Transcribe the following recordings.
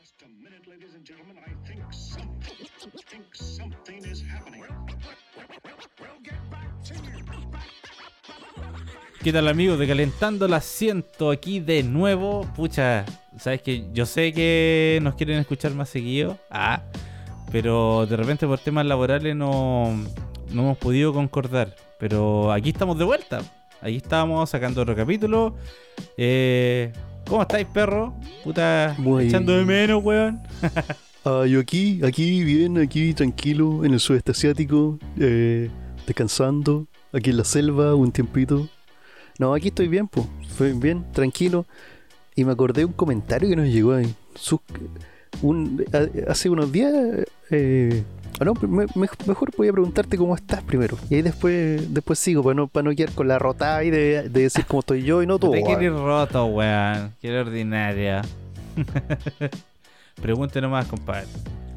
Just. ¿Qué tal amigos de Calentando el Asiento aquí de nuevo? Pucha, sabes que yo sé que nos quieren escuchar más seguido. Ah, pero de repente por temas laborales no, no hemos podido concordar. Pero aquí estamos de vuelta. Aquí estamos sacando otro capítulo. Eh, ¿Cómo estáis, perro? Puta, Muy- echando de menos, weón. Ah, yo aquí, aquí bien, aquí tranquilo, en el sudeste asiático, eh, descansando, aquí en la selva, un tiempito. No, aquí estoy bien, pues, bien, tranquilo. Y me acordé de un comentario que nos llegó ahí. Sus- un- a- hace unos días. Eh, no, me- me- mejor voy a preguntarte cómo estás primero. Y ahí después, después sigo, para no, para no quedar con la rotada y de, de decir cómo estoy yo y no tú. Te weón. quieres roto, weón. Qué ordinaria. Pregunte nomás, compadre.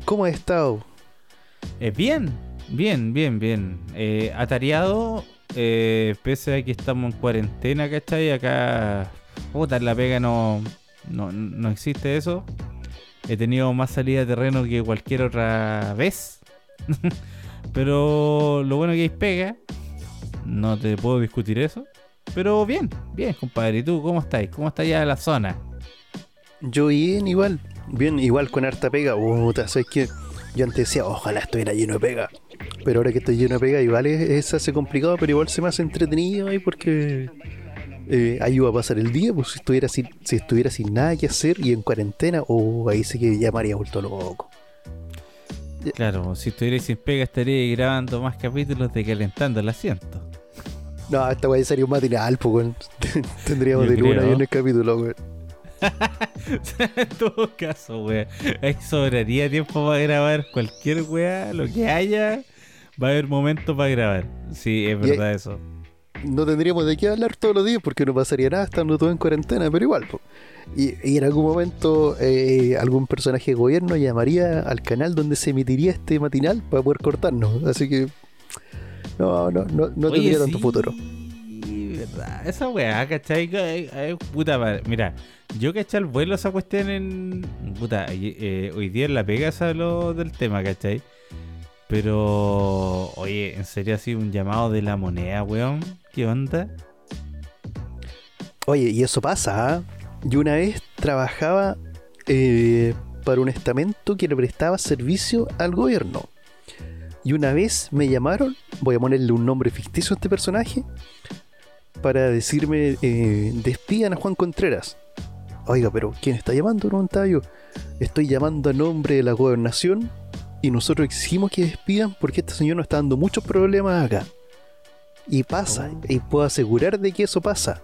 ¿Cómo has estado? Eh, bien, bien, bien, bien. Eh, atareado, eh, pese a que estamos en cuarentena, ¿cachai? Acá, puta, en la pega no, no, no existe eso. He tenido más salida de terreno que cualquier otra vez. Pero lo bueno que hay pega, no te puedo discutir eso. Pero bien, bien, compadre. ¿Y tú cómo estáis? ¿Cómo está ya la zona? Yo bien, igual. Bien, igual con harta pega. Puta, ¿sabes qué? Yo antes decía, ojalá estuviera lleno de pega. Pero ahora que estoy lleno de pega, igual es, es- hace complicado, pero igual se me hace entretenido ahí porque eh, ayuda a pasar el día. Pues si estuviera sin, nada que hacer y en cuarentena, o ahí sí que ya me haría vuelto loco. Claro, si estuvierais sin pega estaría grabando más capítulos de Calentando el Asiento. No, esta weá sería un matinal, pues weón. Tendríamos de luna ahí en el capítulo, weón. en todo caso, weá. Ahí sobraría tiempo para grabar cualquier weá, lo que haya. Va a haber momento para grabar. Sí, es Y- verdad eso. No tendríamos de qué hablar todos los días porque no pasaría nada estando todo en cuarentena, pero igual. po. Y, y en algún momento eh, algún personaje de gobierno llamaría al canal donde se emitiría este matinal para poder cortarnos. Así que no, no, no, no Oye, tendría tanto futuro. verdad. Esa weá, ¿cachai? Ay, ay, Puta madre. Mira, yo caché el vuelo esa cuestión en. Puta, eh, hoy día en la pega se habló del tema, ¿cachai? Pero, oye, ¿en serio así un llamado de la moneda, weón? ¿Qué onda? Oye, y eso pasa. ¿ah? Yo una vez trabajaba eh, para un estamento que le prestaba servicio al gobierno. Y una vez me llamaron, voy a ponerle un nombre ficticio a este personaje, para decirme, eh, despidan a Juan Contreras. Oiga, pero ¿quién está llamando? Preguntaba yo. Estoy llamando a nombre de la gobernación y nosotros exigimos que despidan porque este señor nos está dando muchos problemas acá. Y pasa, y puedo asegurar de que eso pasa.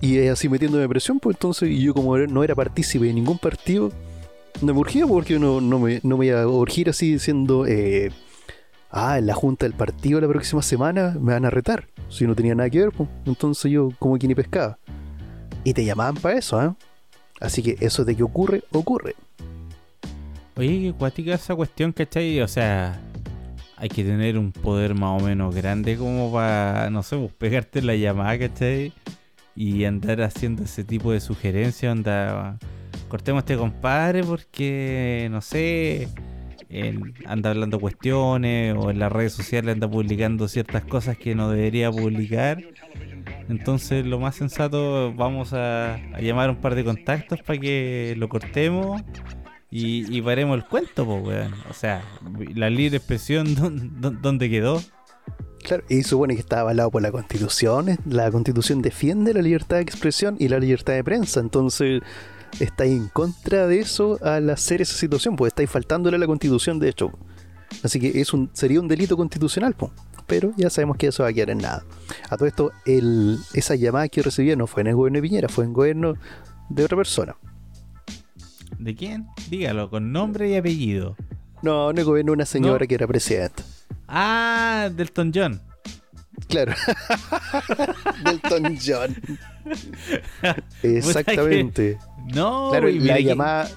Y es así metiéndome presión, pues entonces, y yo como no era partícipe de ningún partido, no me urgía porque no, no, me, no me iba a urgir así diciendo, eh, ah, en la junta del partido la próxima semana me van a retar, si no tenía nada que ver, pues. entonces yo como que ni pescaba. Y te llamaban para eso, ¿ah? Así que eso de que ocurre, ocurre. Oye, qué cuática esa cuestión, ¿cachai? O sea, hay que tener un poder más o menos grande como para, no sé, pues, pegarte la llamada, ¿cachai? Y andar haciendo ese tipo de sugerencias, onda, cortemos a este compadre porque, no sé, anda hablando cuestiones o en las redes sociales anda publicando ciertas cosas que no debería publicar. Entonces lo más sensato, vamos a, a llamar un par de contactos para que lo cortemos y, y paremos el cuento, pues, weón. O sea, la libre expresión, ¿dó- dó- ¿dónde quedó? Claro, y supone que está avalado por la constitución. La constitución defiende la libertad de expresión y la libertad de prensa. Entonces, estáis en contra de eso al hacer esa situación, pues estáis faltándole a la constitución, de hecho. Así que sería un delito constitucional, pues. Pero ya sabemos que eso va a quedar en nada. A todo esto, el, esa llamada que recibí no fue en el gobierno de Piñera, fue en gobierno de otra persona. ¿De quién? Dígalo, con nombre y apellido. No, gobierno de una señora No. que era presidenta. Ah, Delton John. Claro. Delton John. Exactamente. No, Claro, la que- llamada,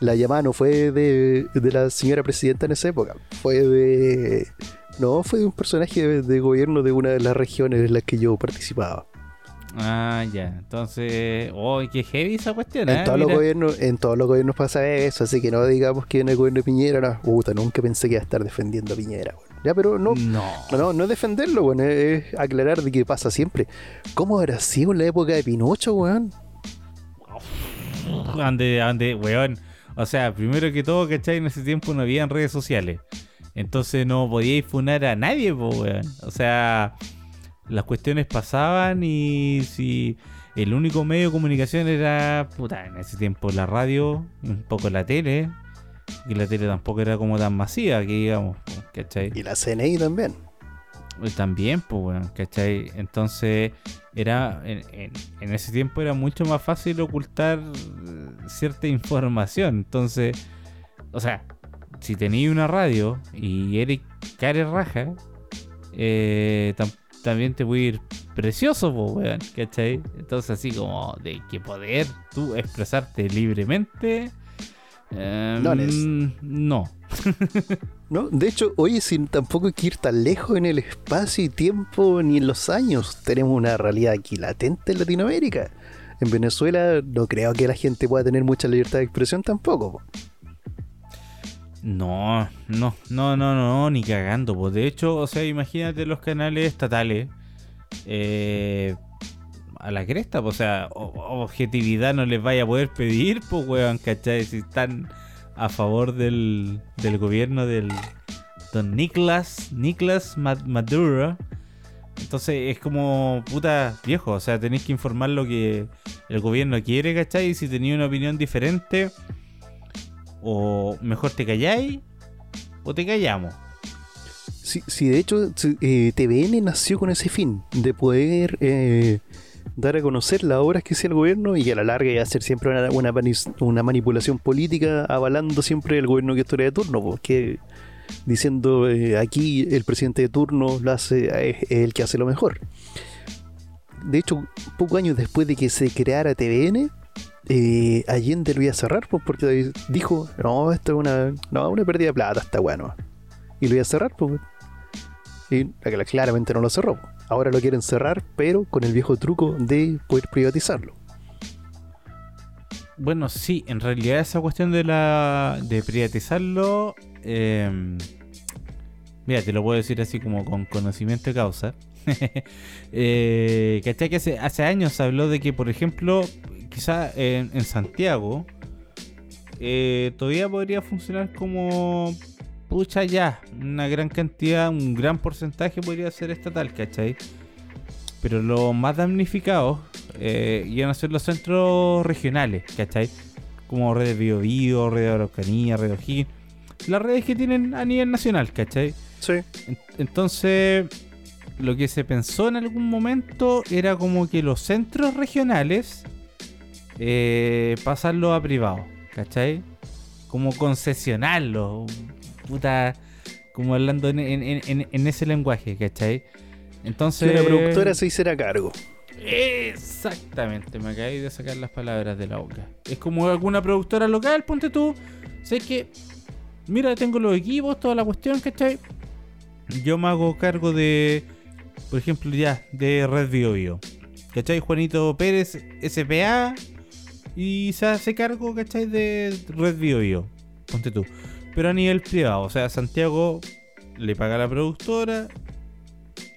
la llamada no fue de, de la señora presidenta en esa época, fue de... No, fue de un personaje de, de gobierno de una de las regiones en las que yo participaba. Ah, ya. Entonces, oh, qué heavy esa cuestión. En ¿eh? todos los gobiernos, en todos los gobiernos pasa eso, así que no digamos que en el gobierno de Piñera, no, puta, nunca pensé que iba a estar defendiendo a Piñera, weón. Ya, pero no, No. no, no es defenderlo, weón, es, aclarar de que pasa siempre. ¿Cómo habrá sido en la época de Pinocho, weón? Ande, ande, weón. O sea, primero que todo, ¿cachai? En ese tiempo no habían redes sociales. Entonces no podíais funar a nadie, po, weón. O sea, las cuestiones pasaban y si el único medio de comunicación era, puta, en ese tiempo la radio, un poco la tele, y la tele tampoco era como tan masiva, que digamos, ¿cachai? Y la CNI también. También, pues, bueno, ¿cachai? Entonces, era en, en- en ese tiempo era mucho más fácil ocultar cierta información. Entonces, o sea, si tenías una radio y eres care raja, eh, tam- también te puede ir precioso, pues, weón, ¿cachai? Entonces, así como de que poder tú expresarte libremente. eh, No les- no. ¿No? De hecho, oye, sin tampoco hay que ir tan lejos en el espacio y tiempo ni en los años. Tenemos una realidad aquí latente en Latinoamérica. En Venezuela no creo que la gente pueda tener mucha libertad de expresión tampoco. po. No, no, no, no, no, ni cagando. Pues de hecho, o sea, imagínate los canales estatales eh, a la cresta, pues, o sea, objetividad no les vaya a poder pedir, pues, weón, ¿cachai? Si están a favor del, del gobierno del don Nicolás, Nicolás Ma- Maduro. Entonces es como puta viejo, o sea, tenéis que informar lo que el gobierno quiere, ¿cachai? Y si tenéis una opinión diferente, o mejor te calláis o te callamos. Sí, sí, de hecho, eh, TVN nació con ese fin, de poder eh, dar a conocer las obras que hacía el gobierno y a la larga y hacer siempre una, manipulación política avalando siempre el gobierno que estuviera de turno, porque diciendo eh, aquí el presidente de turno hace, es el que hace lo mejor. De hecho, pocos años después de que se creara TVN, eh, Allende lo iba a cerrar pues, porque dijo, no, esto es una, no, una pérdida de plata, está bueno. Y lo iba a cerrar, pues. Y la- claramente no lo cerró. Ahora lo quieren cerrar, pero con el viejo truco de poder privatizarlo. Bueno, sí, en realidad esa cuestión de la de privatizarlo, eh, mira, te lo puedo decir así como con conocimiento de causa. eh, ¿Cachai? Que hace, hace años se habló de que, por ejemplo, quizá en, en Santiago eh, todavía podría funcionar como pucha ya, una gran cantidad, un gran porcentaje podría ser estatal, ¿cachai? Pero los más damnificados eh, iban a ser los centros regionales, ¿cachai? Como redes Bio Bio, Red de Araucanía, Red O'Higgins. Las redes que tienen a nivel nacional, ¿cachai? Sí. En- Entonces, lo que se pensó en algún momento era como que los centros regionales eh, pasarlos a privados, ¿cachai? Como concesionarlos, puta, como hablando en, en- en- en ese lenguaje, ¿cachai? Que Entonces... una productora se hiciera cargo. Exactamente, me acabé de sacar las palabras de la boca. Es como alguna productora local, ponte tú. Sé que, mira, tengo los equipos, toda la cuestión, ¿cachai? Yo me hago cargo de, por ejemplo, ya, de Red Bio Bio. ¿Cachai? Juanito Pérez, SPA. Y se hace cargo, ¿cachai? De Red Bio Bio. Ponte tú. Pero a nivel privado, o sea, Santiago le paga a la productora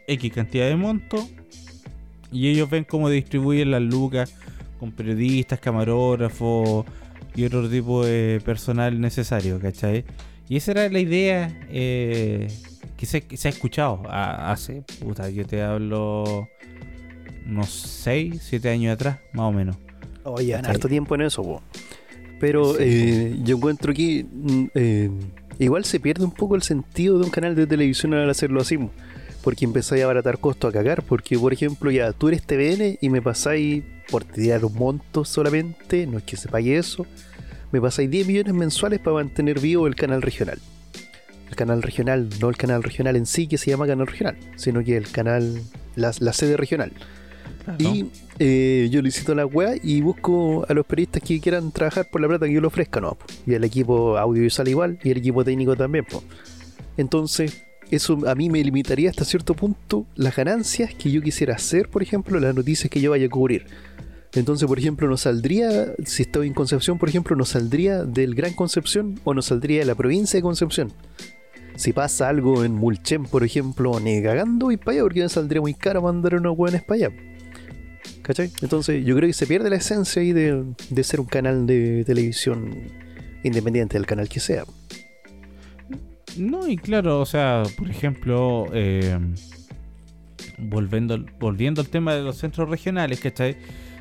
X cantidad de monto y ellos ven cómo distribuyen las lucas con periodistas, camarógrafos y otro tipo de personal necesario, ¿cachai? Y esa era la idea eh, que, se, que se ha escuchado a- hace, puta, yo te hablo unos 6, 7 años atrás, más o menos. Oye, ¿Cachai? harto tiempo en eso, po. Pero Sí. eh, yo encuentro que mm, eh, igual se pierde un poco el sentido de un canal de televisión al hacerlo así. po. Porque empezáis a abaratar costos a cagar. Porque, por ejemplo, ya tú eres TVN y me pasáis por tirar un monto solamente, no es que se pague eso, me pasáis 10 millones mensuales para mantener vivo el canal regional. El canal regional, no el canal regional en sí que se llama canal regional, sino que el canal, la, la sede regional. Y eh, yo licito la web y busco a los periodistas que quieran trabajar por la plata que yo le ofrezca, ¿no? Y el equipo audiovisual igual y el equipo técnico también, po. Entonces, eso a mí me limitaría hasta cierto punto las ganancias que yo quisiera hacer, por ejemplo, las noticias que yo vaya a cubrir. Entonces, por ejemplo, no saldría, si estoy en Concepción, por ejemplo, no saldría del Gran Concepción o no saldría de la provincia de Concepción. Si pasa algo en Mulchen, por ejemplo, ni cagando y para allá, porque me saldría muy caro mandar unos hueones para allá. ¿Cachai? Entonces, yo creo que se pierde la esencia ahí de, de ser un canal de televisión independiente del canal que sea. No, y claro, o sea, por ejemplo, eh, volviendo, volviendo al tema de los centros regionales, ¿cachai?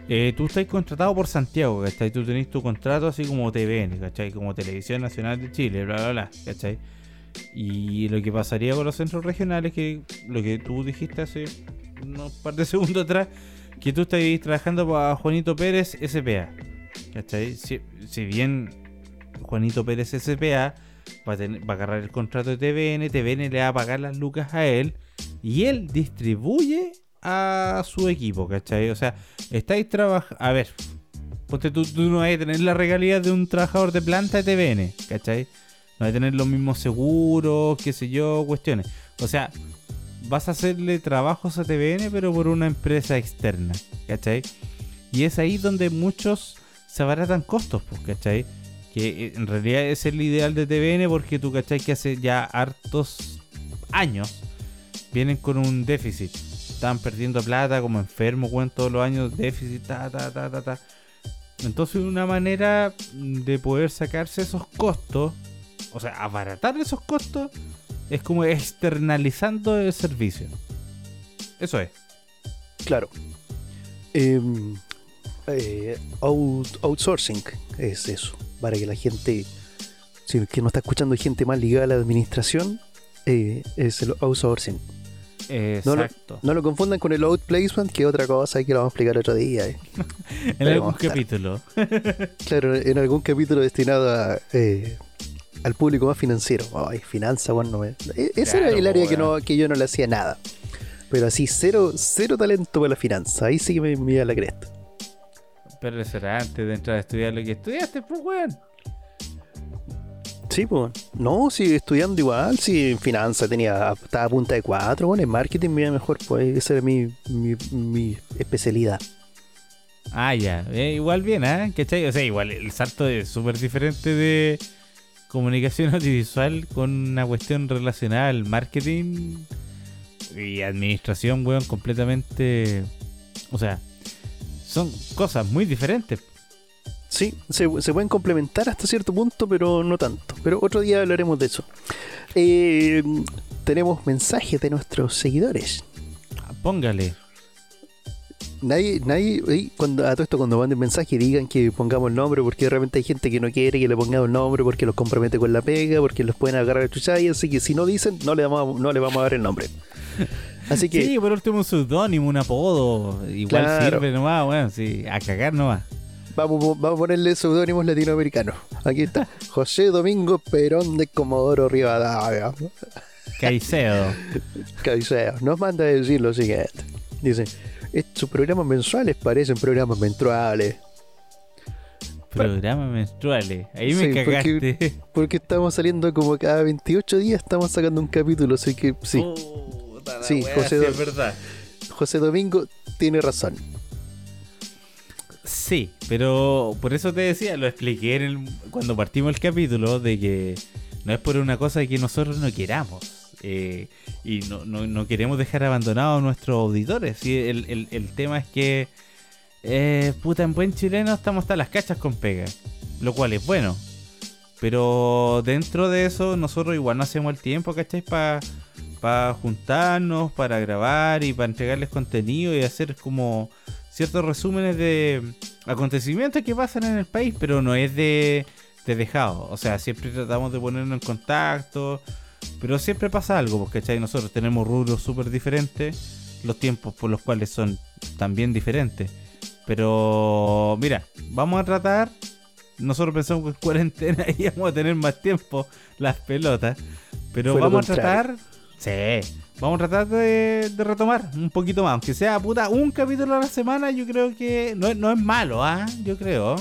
Eh, tú estás contratado por Santiago, ¿cachai? Tú tenés tu contrato así como TVN, ¿cachai? Como Televisión Nacional de Chile, bla, bla, bla, ¿cachai? Y lo que pasaría con los centros regionales, que lo que tú dijiste hace unos par de segundos atrás, que tú estás trabajando para Juanito Pérez SPA, ¿cachai? Si, si bien Juanito Pérez SPA va a, tener, va a agarrar el contrato de TVN, TVN le va a pagar las lucas a él y él distribuye a su equipo, ¿cachai? O sea, estáis trabajando... A ver, porque tú, tú, no vas a tener la regalía de un trabajador de planta de TVN, ¿cachai? No a tener los mismos seguros, qué sé yo, cuestiones. O sea, vas a hacerle trabajos a TVN, pero por una empresa externa, ¿cachai? Y es ahí donde muchos se abaratan costos, pues, ¿cachai? Que eh, en realidad es el ideal de TVN porque tú, ¿cachai? Que hace ya hartos años vienen con un déficit. Están perdiendo plata como enfermos, weón, todos los años déficit, ta, ta, ta, ta, ta. Entonces una manera de poder sacarse esos costos, o sea, abaratar esos costos, es como externalizando el servicio. Eso es. Claro. Eh, eh, out, outsourcing es eso. Para que la gente, si que no está escuchando gente más ligada a la administración, eh, es el outsourcing. Exacto. No lo, no lo, confundan con el outplacement, que es otra cosa que lo vamos a explicar otro día. eh. en algún capítulo. Claro, en algún capítulo destinado a, eh, al público más financiero. Ay, finanza, bueno, no me- e- Ese Claro, era el área que, no, que yo no le hacía nada. Pero así, cero, cero talento para la finanza. Ahí sí que me envía la cresta. Pero eso era antes de entrar a estudiar lo que estudiaste, pues, weón. Sí, pues. No, sí, estudiando igual. Sí, en finanza tenía, estaba a punta de cuatro. Bueno, en marketing me iba mejor. Pues esa era mi, mi, mi especialidad. Ah, ya. Eh, igual bien, ¿eh? ¿Cachai? O sea, igual el salto es súper diferente de comunicación audiovisual con una cuestión relacionada al marketing y administración, weón, completamente... O sea, son cosas muy diferentes. Sí, se, se pueden complementar hasta cierto punto, pero no tanto. Pero otro día hablaremos de eso. Eh, tenemos mensajes de nuestros seguidores. Póngale. Nadie, nadie, cuando, a todo esto cuando manden mensaje digan que pongamos el nombre, porque de repente hay gente que no quiere que le pongamos el nombre porque los compromete con la pega, porque los pueden agarrar a chuchar, y así que si no dicen, no le vamos, a- no le vamos a dar el nombre. Así que, Sí, por último un seudónimo, un apodo. Igual Claro. sirve nomás, weón. Sí, a cagar nomás. vamos, vamos a ponerle seudónimos latinoamericanos. Aquí está, José Domingo Perón de Comodoro Rivadavia. Caicedo. Cabeceo, nos manda a decir lo siguiente. Dice, estos programas mensuales parecen programas menstruales. Programas menstruales. Ahí me Sí, cagaste. porque- Porque estamos saliendo como cada 28 días, estamos sacando un capítulo, así que sí, Sí, José es verdad. José Domingo tiene razón. Sí, pero por eso te decía, lo expliqué en el- cuando partimos el capítulo, de que no es por una cosa que nosotros no queramos. Eh, y no, no- no queremos dejar abandonados a nuestros auditores. El, el- el tema es que, eh, puta, en buen chileno estamos hasta las cachas con pega. Lo cual es bueno. Pero dentro de eso, nosotros igual no hacemos el tiempo, ¿cachai? Para juntarnos, para grabar y para entregarles contenido y hacer como ciertos resúmenes de acontecimientos que pasan en el país, pero no es de, de dejado. O sea, siempre tratamos de ponernos en contacto, pero siempre pasa algo, porque ¿cachai? nosotros tenemos rubros súper diferentes, los tiempos por los cuales son también diferentes. Pero mira, vamos a tratar. Nosotros pensamos que en cuarentena íbamos a tener más tiempo las pelotas. Pero Fue vamos a tratar. Sí, vamos a tratar de, de retomar un poquito más. Aunque sea puta un capítulo a la semana, yo creo que no, es- no es malo, ¿ah? Yo creo.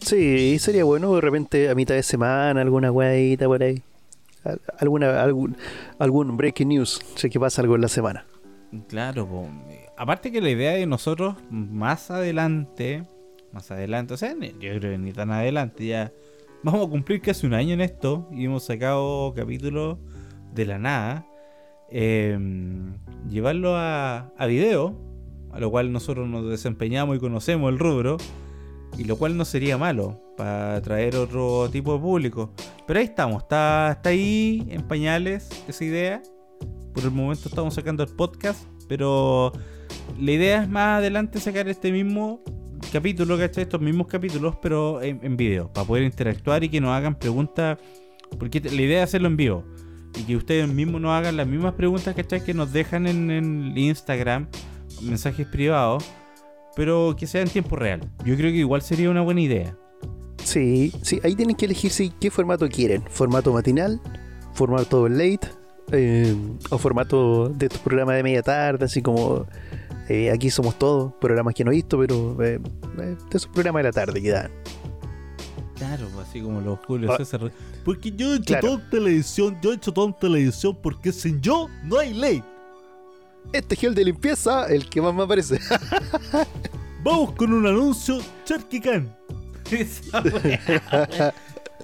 Sí, sería bueno de repente a mitad de semana, alguna weadita por ahí. Al- Alguna, algún, algún breaking news, sé que pasa algo en la semana. Claro, aparte que la idea de nosotros más adelante, más adelante, o sea, yo creo que ni tan adelante, ya vamos a cumplir casi un año en esto y hemos sacado capítulos de la nada, eh, llevarlo a, a video, a lo cual nosotros nos desempeñamos y conocemos el rubro, y lo cual no sería malo para atraer otro tipo de público. Pero ahí estamos, está, está ahí en pañales esa idea. Por el momento estamos sacando el podcast, pero la idea es más adelante sacar este mismo capítulo, ¿cachai? Estos mismos capítulos, pero en, en video, para poder interactuar y que nos hagan preguntas, porque la idea es hacerlo en vivo. Y que ustedes mismos nos hagan las mismas preguntas, ¿cachai? Que nos dejan en, en Instagram, mensajes privados, pero que sea en tiempo real. Yo creo que igual sería una buena idea. Sí, sí, ahí tienen que elegir si, qué formato quieren. Formato matinal, formato late, eh, o formato de estos programas de media tarde, así como eh, aquí somos todos, programas que no he visto, pero eh, eh, de esos programas de la tarde que dan. Claro, pues, así como los Julio Ah. César. Porque yo he hecho Claro. todo en televisión, yo he hecho todo en televisión porque sin yo no hay ley. Este gel de limpieza, el que más me aparece. Vamos con un anuncio, wea.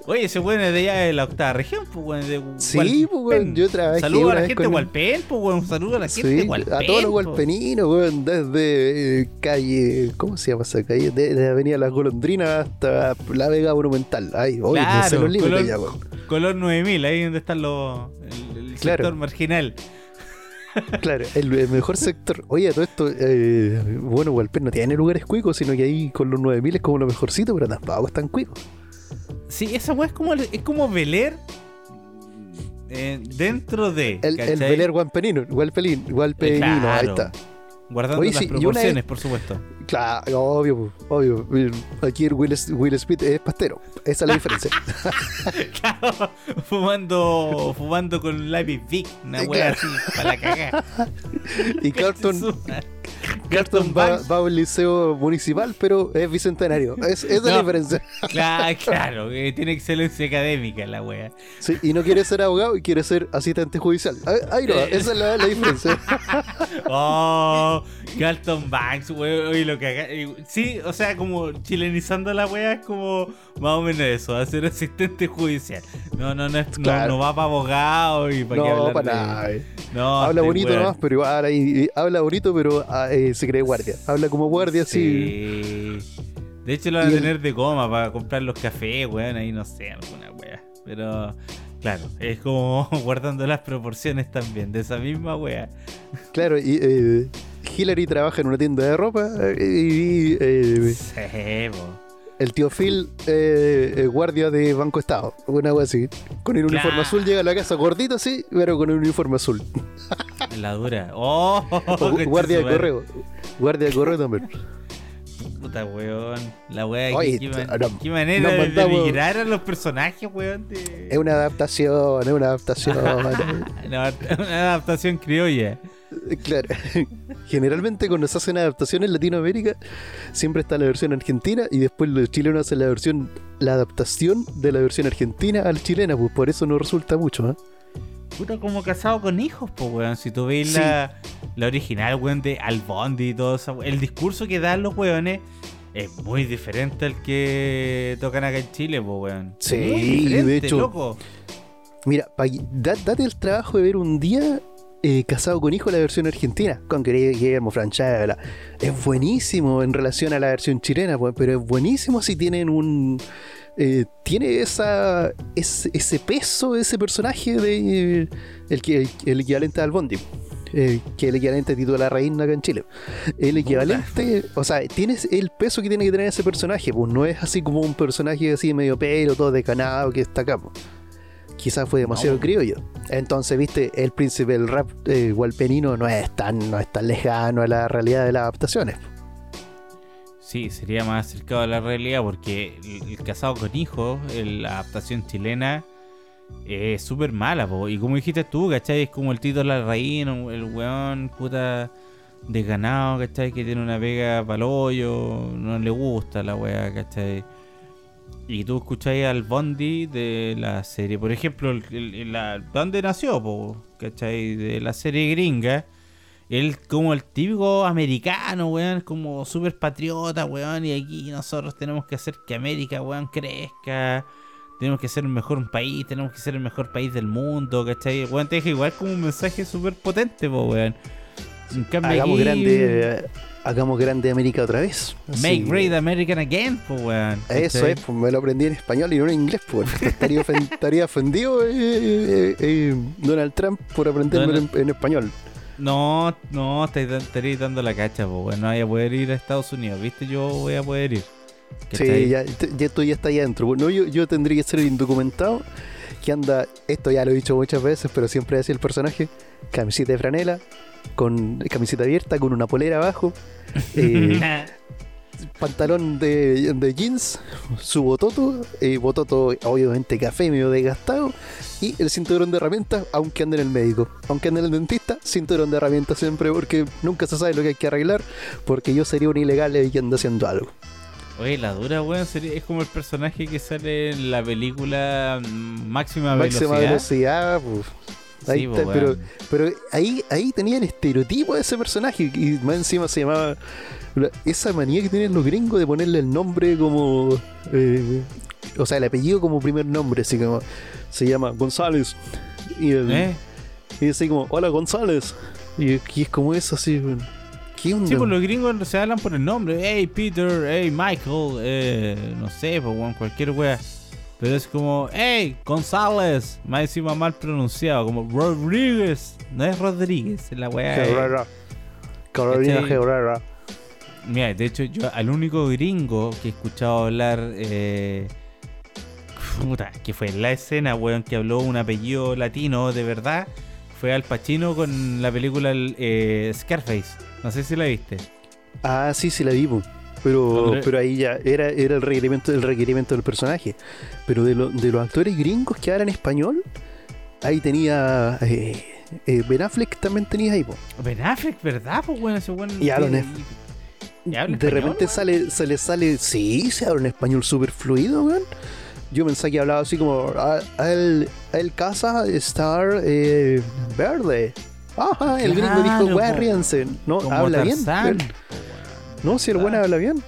Oye, ese weón es de allá de la octava región, pues weón. De Sí, pues, weón, yo trabajé Saludos a la vez gente de Hualpén, pues weón. Saludos a la gente Sí, de Hualpén. a todos los po. gualpeninos, weón, desde eh, calle, ¿cómo se llama esa calle? De, de Avenida Las Golondrinas hasta la Vega Monumental. Ay, oye, Claro, sé los límites ya, weón. Color 9000, ahí donde están los. El, el Claro. sector marginal. Claro, el, el mejor sector. Oye, todo esto, eh, bueno, Hualpén no tiene lugares cuicos, sino que ahí con los 9000 es como lo mejorcito, pero tampoco están cuicos. Sí, esa weá es como, es como Beler eh, dentro de. El, el. Beler Gualpenino, Gualpelín, Gualpenino, ahí Claro. está. Guardando Oye, las sí, proporciones, vez- por supuesto. Claro, obvio, obvio. Aquí el Will, Will Smith es pastero. Esa es la diferencia. Claro, fumando, fumando con lápiz Vic, una claro. así, para la cagada. Y Carlton, Carlton va, va a un liceo municipal, pero es bicentenario. Es, es la No. diferencia. Claro, claro, que tiene excelencia académica la wea. Sí, y no quiere ser abogado y quiere ser asistente judicial. Ahí- no, esa es la, la diferencia. Oh, Carlton Banks, oye, lo que eh, Sí, o sea, como chilenizando la wea es como más o menos eso, hacer asistente judicial. No, no, no, es, Claro. no, va para abogado y para qué No, hablar para de- nada. eh. No, Habla bonito weón. nomás, pero igual ahí, eh, habla bonito, pero ah, eh, se cree guardia. Habla como guardia, sí. Sí. De hecho lo van a el- tener de goma para comprar los cafés, weón, ahí no sé, alguna wea. Pero, claro, es como guardando las proporciones también de esa misma wea. Claro, y eh, Hillary trabaja en una tienda de ropa eh, y eh, Sí, po. El tío Phil eh, es guardia de Banco Estado. Una cosa así. Con el uniforme Claro. azul llega a la casa gordito, así, pero con el uniforme azul. La dura. Oh, O guardia de correo. Guardia de correo también. Puta, weón. La wea, Oye, qué, qué man- no- qué manera de mandamos- denigrar a los personajes, weón. de- Es una adaptación, es una adaptación. Una adaptación criolla. Claro. Generalmente cuando se hacen adaptaciones en Latinoamérica, siempre está la versión argentina y después los chilenos hacen la versión, la adaptación de la versión argentina al chilena, pues por eso no resulta mucho, ¿eh? Puta, como casado con hijos, pues, weón. Si tú veis Sí. la, la original, weón, de Albondi y todo eso, el discurso que dan los weones es muy diferente al que tocan acá en Chile, pues, weón. Sí, Muy de hecho. loco. Mira, pa- da- date el trabajo de ver un día eh, Casado con Hijo la versión argentina, con Guillermo Francella. Es buenísimo en relación a la versión chilena, pues, pero es buenísimo si tienen un... eh, tiene esa ese, ese peso, ese personaje de eh, el, que- el equivalente al Bondi. eh, que es el equivalente a la Reina acá en Chile. El equivalente, o sea, tienes el peso que tiene que tener ese personaje, pues no es así como un personaje así medio pelo, todo decanado que está acá. pues quizás fue demasiado No. criollo. Entonces, viste, el príncipe del rap eh, gualpenino no es tan, no es tan lejano a la realidad de las adaptaciones. Sí, sería más acercado a la realidad porque el, el casado con hijos, la adaptación chilena, es súper mala, po. Y como dijiste tú, ¿cachai? Es como el Tito la Reina, el weón puta de ganado, ¿cachai? Que tiene una pega pa'l hoyo, no le gusta la weá, ¿cachai? Y tú escucháis al Bondi de la serie, por ejemplo, el, el- la, ¿dónde nació? Po, ¿Cachai? De la serie gringa. Él como el típico americano, weón, como súper patriota, weón, y aquí nosotros tenemos que hacer que América, weón, crezca. Tenemos que ser el mejor país, tenemos que ser el mejor país del mundo, ¿cachai? Weón, te deja igual como un mensaje súper potente, po, weón. En cambio Hagamos aquí, grande, eh, hagamos grande América otra vez. Así- Make great American again, po, weón. Eso es, pues me lo aprendí en español y no en inglés, pues. Estaría, ofen- estaría ofendido eh, eh, eh, Donald Trump por aprenderlo en, en español. No, no, estaréis dando la cacha, po, weón. No voy a poder ir a Estados Unidos, ¿viste? Yo voy a poder ir. Sí, ya, ya esto ya está ahí adentro. No, yo, yo tendría que ser el indocumentado que anda, esto ya lo he dicho muchas veces, pero siempre así el personaje, camiseta de franela, con camiseta abierta, con una polera abajo, eh, pantalón de, de jeans, su bototo, eh, bototo obviamente café medio desgastado, y el cinturón de herramientas, aunque ande en el médico, aunque ande en el dentista, cinturón de herramientas siempre, porque nunca se sabe lo que hay que arreglar, porque yo sería un ilegal y que anda haciendo algo. Oye, la dura, weón, sería- es como el personaje que sale en la película mm, Máxima, Máxima Velocidad. velocidad, pues. Ahí Sí, po, está, pero, pero ahí, ahí tenía el estereotipo de ese personaje y más encima se llamaba la- esa manía que tienen los gringos de ponerle el nombre como eh, o sea el apellido como primer nombre así como se llama González y, el, ¿Eh? y así como hola González y, y es como eso así ¿qué onda? Sí, pues los gringos se hablan por el nombre. Hey, Peter, hey, Michael, eh, no sé, pues, cualquier wea. Pero es como, hey, González, más encima mal pronunciado, como Rodríguez. No es Rodríguez, es la wea. es- Herrera. Carolina. Herrera Mira, de hecho, yo al único gringo que he escuchado hablar, eh, puta, que fue en la escena, weón, que habló un apellido latino de verdad, fue Al Pacino con la película eh, Scarface. No sé si la viste. Ah, sí, sí la vi. Pero, pero ahí ya era, era el requerimiento del requerimiento del personaje. Pero de, lo- de los actores gringos que hablan español, ahí tenía eh, eh, Ben Affleck también tenía ahí, po. Ben Affleck, ¿verdad? Pues bueno, ese weón. Y habla De español, repente weón. sale, se le sale, sí, se habla en español súper fluido, weón. Yo pensé que hablaba así como, "Ah, el, el casa estar eh, verde. Ajá, el gringo dijo. "Weá, ríanse". No, habla bien. Tarzán. No, si el buen Ah. habla bien.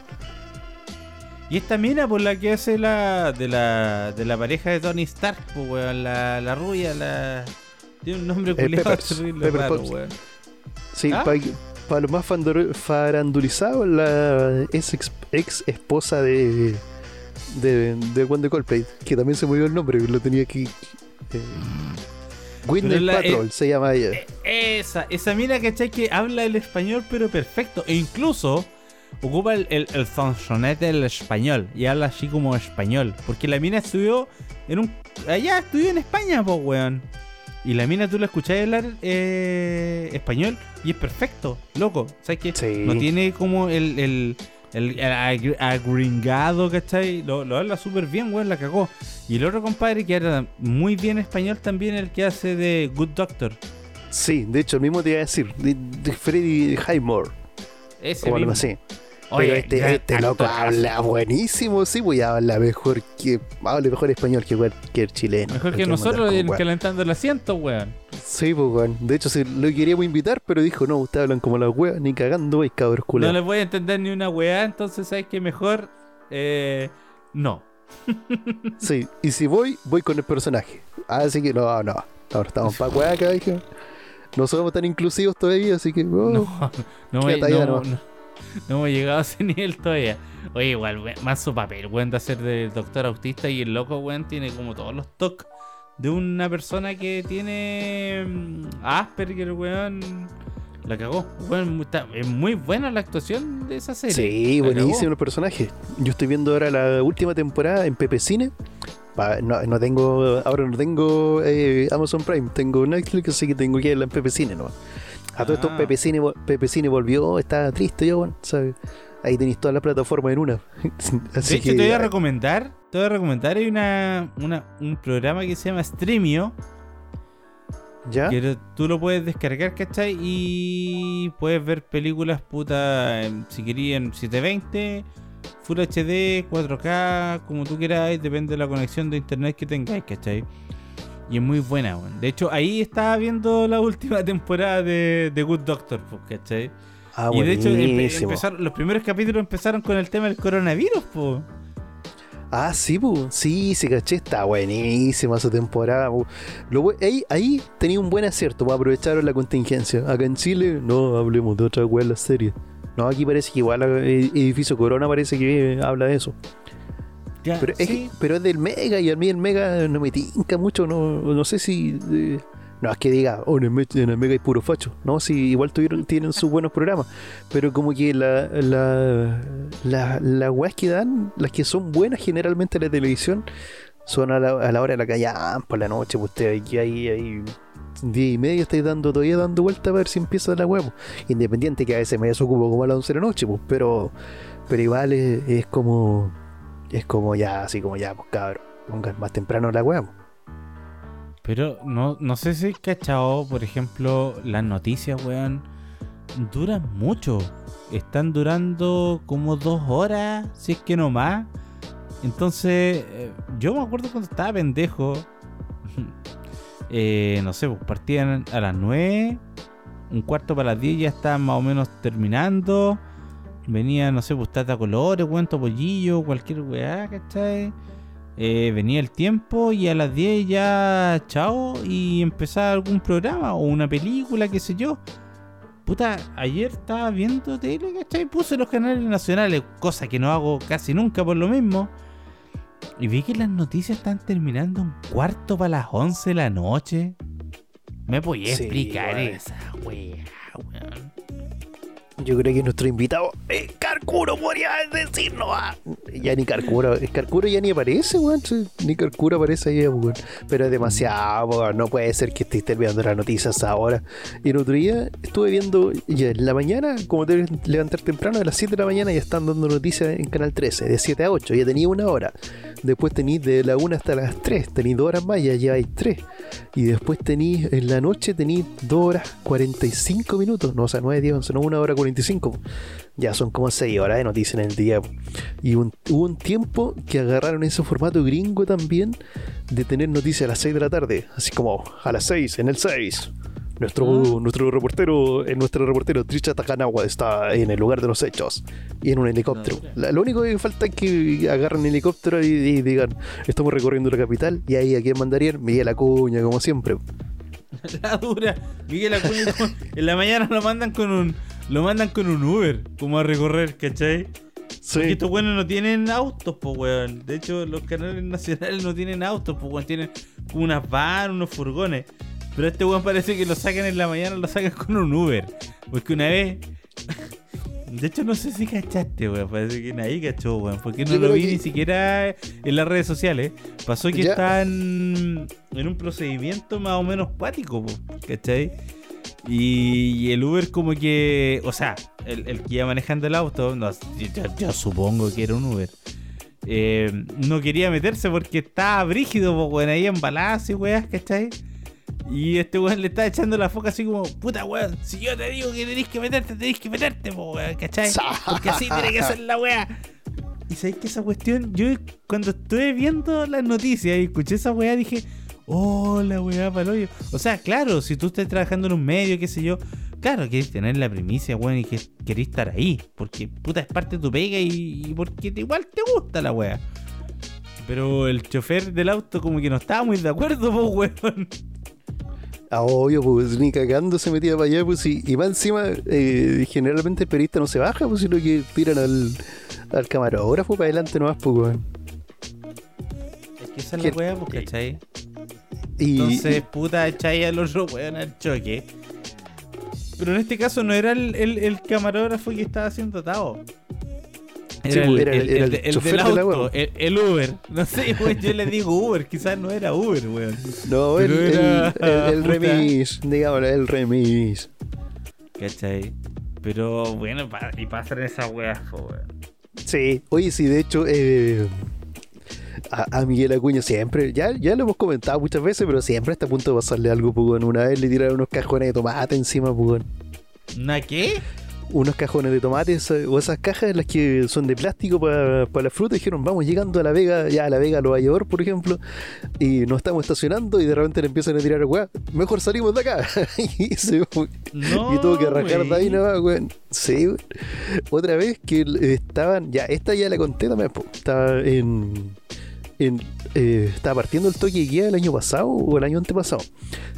Y esta mina por la que hace la de la de la pareja de Tony Stark, pues weón, la, la rubia, la tiene un nombre Eh, culiado terrible raro, weón. Sí, ¿Ah? para los más farandulizados, la ex, ex esposa de, de, de One de Coldplay, que también se murió el nombre, lo tenía aquí. Eh, Whitney la- Patrol se llama ella. Esa, esa mina, ¿cachai? Que habla el español pero perfecto. E incluso ocupa el, el, el sonsonete del español. Y habla así como español. Porque la mina estudió en un... Allá estudió en España, pues, weón. Y la mina tú la escuchás hablar eh, español y es perfecto, loco. ¿Sabes qué? Sí. No tiene como el, el, el, el agr- agringado, ¿cachai? Lo, lo habla súper bien, weón, la cagó. Y el otro compadre que habla muy bien español también, el que hace de Good Doctor. Sí, de hecho, el mismo te iba a decir, de, de Freddy Highmore Ese o algo mismo. así. Oye, Pero este, este loco habla buenísimo, sí, pues habla mejor que. Habla mejor español que cualquier chileno. Mejor que nosotros en- calentando el asiento, weón. Sí, pues, weón. De hecho, sí, lo queríamos invitar, pero dijo, no, ustedes hablan como las weas, ni cagando, vais cabros No les voy a entender ni una weá, entonces sabes que mejor eh, no. Sí, y si voy, voy con el personaje. Así que no, no. Ahora estamos pa' weá acá, dije. No somos tan inclusivos todavía, así que. oh, No, no, me- no, no. no, llegado a ese nivel todavía. Oye, igual, más su papel, weón, de hacer de doctor autista y el loco, weón, tiene como todos los toques de una persona que tiene mm, Asperger, weón. La cagó. Mu- está- es muy buena la actuación de esa serie. Sí, La buenísimo cagó. el personaje. Yo estoy viendo ahora la última temporada en Pepe Cine. No, no tengo, ahora no tengo eh, Amazon Prime, tengo Netflix, así que tengo que irla en Pepe Cine, ¿no? A todo esto Ah. Pepe Cine, vol- Pepe Cine volvió, estaba triste yo, bueno, ¿sabes? Ahí tenéis todas las plataformas en una. De así hecho, que te voy a recomendar, te voy a recomendar, hay una, una- un programa que se llama Streamio, ¿Ya? que tú lo puedes descargar, ¿cachai? Y puedes ver películas, puta, si querías en 720 Full HD, 4K, como tú quieras, depende de la conexión de internet que tengáis, ¿cachai? Y es muy buena, weón. De hecho, ahí estaba viendo la última temporada de, de Good Doctor, pues, ¿cachai? Ah, y de hecho, empe- buenísimo. empezaron, los primeros capítulos empezaron con el tema del coronavirus, pues. Ah, sí, pu. sí, sí, caché, está buenísima esa temporada. Lo ahí, ahí tenía un buen acierto, pues aprovecharon la contingencia. Acá en Chile, no hablemos de otra en la serie. No, aquí parece que igual el edificio Corona parece que eh, habla de eso. Pero, es, pero es del Mega y a mí el Mega no me tinca mucho, no, no sé si... Eh, no es que diga, oh, en el, Mega hay puro facho, ¿no? Si igual tuvieron, tienen sus buenos programas, pero como que la, la, la, las weas que dan, las que son buenas generalmente en la televisión, son a la, hora de la callampa, por la noche, pues usted aquí hay, hay, hay 10 y media estáis dando, todavía dando vuelta para ver si empieza la huevo. Independiente que a veces me desocupo como a las 11 de la noche, pues, pero, pero igual es, es, como, es como ya, así como ya, pues cabrón, pongan más temprano la huevo. Pero no, no sé si cachao, por ejemplo, las noticias, weón, duran mucho. Están durando como dos horas, si es que no más. Entonces, eh, yo me acuerdo cuando estaba pendejo, eh, no sé, pues partían a las 9, un cuarto para las 10 ya estaban más o menos terminando. Venía, no sé, pues tata colores, cuento pollillo, cualquier weá, ¿cachai? Eh, venía el tiempo y a las 10 ya chao y empezaba algún programa o una película, qué sé yo. Puta, ayer estaba viendo tele, ¿cachai? Puse los canales nacionales, cosa que no hago casi nunca por lo mismo. Y vi que las noticias están terminando un cuarto para las 11 de la noche. ¿Me podía Sí, explicar weón. esa wea, weón? Yo creo que nuestro invitado, eh, Carcuro, podría decirnos. ah. Ya ni Carcuro, Carcuro ya ni aparece, weón. sí, Ni Carcuro aparece ahí, weón. Pero es demasiado, weón. No puede ser que estés viendo las noticias ahora. Y el otro día estuve viendo, ya en la mañana, como te levantar temprano, a las 7 de la mañana ya están dando noticias en Canal 13, de 7 a 8. Ya tenía una hora. Después tenéis de la 1 hasta las 3. Tenéis 2 horas más, ya lleváis 3. Y después tenéis en la noche tenéis 2 horas 45 minutos. No, o sea, 9, 10, 11, no, 1 hora 45. Ya son como 6 horas de noticias en el día. Y un- hubo un tiempo que agarraron ese formato gringo también de tener noticias a las 6 de la tarde. Así como a las 6, en el 6. Nuestro, Ah. nuestro reportero, eh, nuestro reportero Trisha Takanawa está en el lugar de los hechos y en un helicóptero. La- lo único que falta es que agarren el helicóptero y, y digan, estamos recorriendo la capital y ahí a quién mandarían, Miguel Acuña, como siempre. La dura. Miguel Acuña en la mañana lo mandan con un lo mandan con un Uber como a recorrer, ¿cachai? Porque estos buenos no tienen autos, pues weón. De hecho, los canales nacionales no tienen autos, pues weón. Tienen como unas van, unos furgones. Pero este weón parece que lo sacan en la mañana, lo sacan con un Uber. Porque una vez. De hecho, no sé si cachaste, weón. Parece que nadie cachó, weón. Porque no Yo lo vi que- ni siquiera en las redes sociales. Pasó que Ya. están en un procedimiento más o menos cuático, ¿cachai? Y, el Uber como que, o sea, el, el que iba manejando el auto, no, yo, yo supongo que era un Uber, eh, no quería meterse porque estaba brígido, pues, weón, ahí en balazo y weas, ¿cachai? Y este weón le estaba echando la foca así como, puta weón, si yo te digo que tenés que meterte, tenés que meterte, po, weón, ¿cachai? Porque así tiene que ser la wea. Y sabéis que esa cuestión, yo cuando estuve viendo las noticias y escuché esa weá, dije, oh, la weá paloyo. O sea, claro, si tú estás trabajando en un medio, qué sé yo, claro, querés tener la primicia, weón, y que querés estar ahí. Porque puta es parte de tu pega y, y porque te- igual te gusta la weá. Pero el chofer del auto como que no estaba muy de acuerdo, pues, weón. Ah, obvio, pues ni cagando se metía para allá, pues y, y más encima, eh, generalmente el periodista no se baja, pues sino que tiran al, al camarógrafo para adelante nomás, pues, weón. Es que esa es la weá, pues, ¿cachai? Y, Entonces, puta, echáis al otro weón al choque. Pero en este caso no era el, el- el camarógrafo que estaba haciendo Tao. Era, el, chofer del de la el, Uber. No sé, weón, yo le digo Uber, quizás no era Uber, weón. no, el, era- el- remis, digámosle, el remis. ¿Cachai? Pero bueno, y pasan esas weas, weón. Sí, oye, sí, de hecho, eh, a, a Miguel Acuña siempre, ya, ya lo hemos comentado muchas veces, pero siempre está a punto de pasarle algo, weón. Una vez le tiraron unos cajones de tomate encima, weón. ¿Una qué? Unos cajones de tomates eh, o esas cajas las que son de plástico para la fruta. Dijeron, vamos llegando a La Vega, ya a La Vega, lo Vallador, por ejemplo, y nos estamos estacionando y de repente le empiezan a tirar, weá, mejor salimos de acá. y, se fue. No, y tuvo que rajar de ahí nomás, weón. Sí, weón. Otra vez que estaban, ya, esta ya la conté también, estaba en. En, eh, estaba partiendo el toque de queda el año pasado o el año antepasado.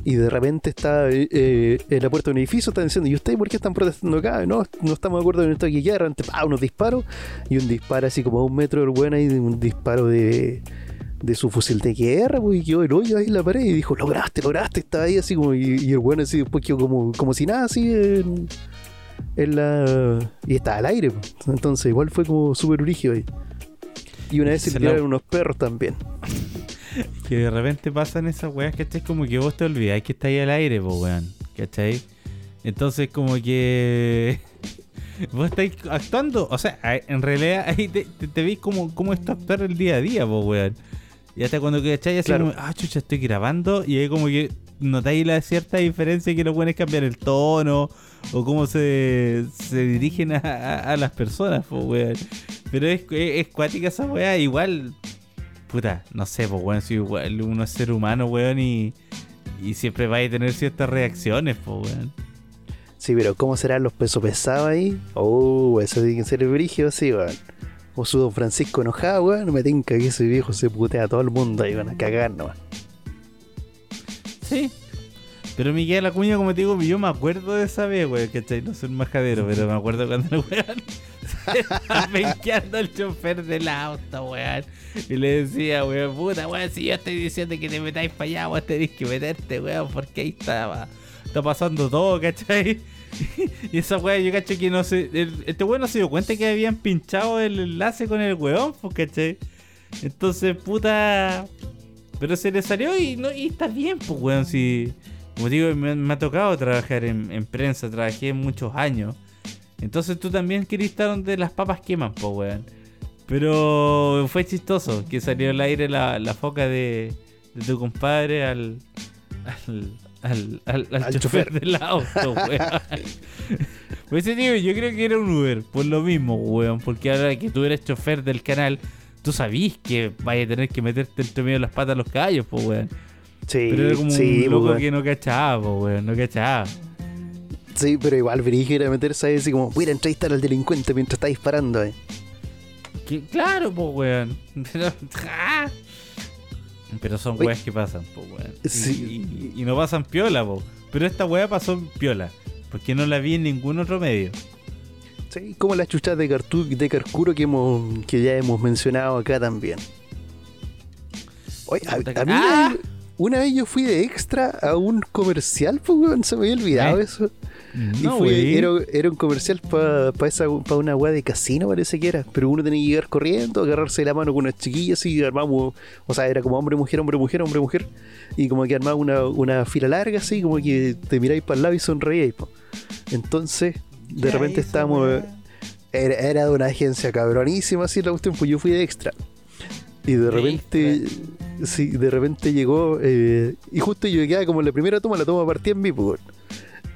Y de repente está eh, en la puerta de un edificio, están diciendo, ¿y ustedes por qué están protestando acá? No, no estamos de acuerdo con el toque de queda. De repente, unos disparos y un disparo así como a un metro del weón ahí, un disparo de, de su fusil de guerra, pues, y quedó el hoyo ahí en la pared y dijo, lograste, lograste, estaba ahí así como, y, y el bueno así después quedó como, como si nada así en, en la... y estaba al aire, pues. entonces igual fue como súper rígido ahí. Y una vez se Se tiraron la- unos perros también. Que de repente pasan esas weas, ¿cachai? Como que vos te olvidáis que está ahí al aire, pues weón. ¿Cachai? Entonces como que... Vos estáis actuando, o sea, en realidad ahí te, te, te veis como, como esto actuar el día a día, pues weón. Y hasta cuando cachai así Claro. como, ah, chucha, estoy grabando, y ahí como que notáis la cierta diferencia que lo bueno es cambiar el tono, o cómo se, se dirigen a, a- las personas, pues weón. Pero es, es, es cuática esa weá, igual puta, no sé, pues weón, si igual uno es ser humano, weón, y, y siempre va a tener ciertas reacciones, pues weón. Sí, pero ¿cómo serán los pesos pesados ahí? Oh, eso tiene que ser el brígido, sí, weón. O su don Francisco enojado, weón, me tinca que ese viejo se putea a todo el mundo ahí, van a cagar nomás. Pero Miguel Acuña, como te digo, yo me acuerdo de esa vez, weón, ¿cachai? No soy un majadero, pero me acuerdo cuando el weón estaba penqueando al chofer del auto, weón. Y le decía, weón, puta, weón, si yo estoy diciendo que te metáis para allá, weón, tenés que meterte, weón, porque ahí estaba. Está pasando todo, ¿cachai? Y esa weón, yo cacho que no sé. este weón no se dio cuenta que habían pinchado el enlace con el weón, pues, ¿cachai? Entonces, puta. Pero se le salió y, no, y está bien, pues, weón. Si, como digo, me, me ha tocado trabajar en, en prensa, trabajé muchos años. Entonces tú también querías estar donde las papas queman, pues, weón. Pero fue chistoso que salió al aire la, la foca de, de tu compadre al. al. al, al, al Al chofer, chofer. del auto, weón. Pues ese tío, yo creo que era un Uber, por lo mismo, weón. Porque ahora que tú eres chofer del canal, tú sabís que vaya a tener que meterte entre medio de las patas a los caballos, pues, weón. Sí, Pero era como sí, un loco weón. que no cachaba, po, weón, no cachaba. Sí, pero igual brígido era meterse ahí así como, voy a entrevistar al delincuente mientras está disparando, eh. Que- claro, pues, weón. Pero, son Oye. weas que pasan, pues, weón. Sí. Y, y no pasan piola, po. Pero esta wea pasó en piola. Porque no la vi en ningún otro medio. Sí, como las chuchas de, Cartu de Carcuro que, hemos, que ya hemos mencionado acá también. Oye, a, Puta a mí ¡Ah! Una vez yo fui de extra a un comercial, pues, weón, se me había olvidado ¿Eh? eso. Y No, fui- wey. era, era un comercial para pa una weá de casino, parece que era. Pero uno tenía que llegar corriendo, agarrarse la mano con unas chiquillas y armamos. O sea, era como hombre, mujer, hombre, mujer, hombre, mujer. Y como que armaba una, una fila larga, así, como que te miráis para el lado y sonreíais. po. Entonces, de repente estábamos. Era, era de una agencia cabronísima, así la cuestión, pues yo fui de extra. Y de De repente, sí, de repente llegó, eh, y justo yo quedaba como en la primera toma, la toma partía en mí, pues.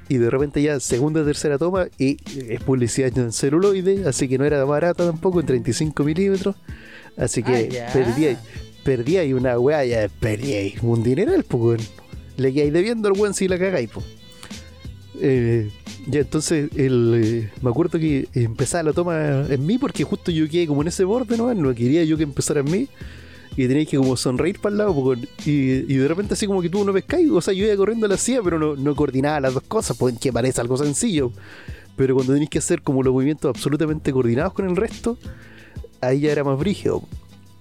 Y de repente ya segunda, tercera toma, y es publicidad en celuloide, así que no era barata tampoco, en 35 milímetros. Así que Ah, perdí, perdí ahí una weá, ya perdí ahí un dineral, pues. Le quedáis debiendo al weón si la cagáis, pues. Eh, ya entonces el, eh, me acuerdo que empezaba la toma en mí porque justo yo quedé como en ese borde, ¿no? No quería yo que empezara en mí. Y tenéis que como sonreír para el lado. po, y, y de repente así como que tú no pescáis. O sea, yo iba corriendo a la silla, pero no, no coordinaba las dos cosas, pues que parece algo sencillo. Pero cuando tenéis que hacer como los movimientos absolutamente coordinados con el resto, ahí ya era más brígido.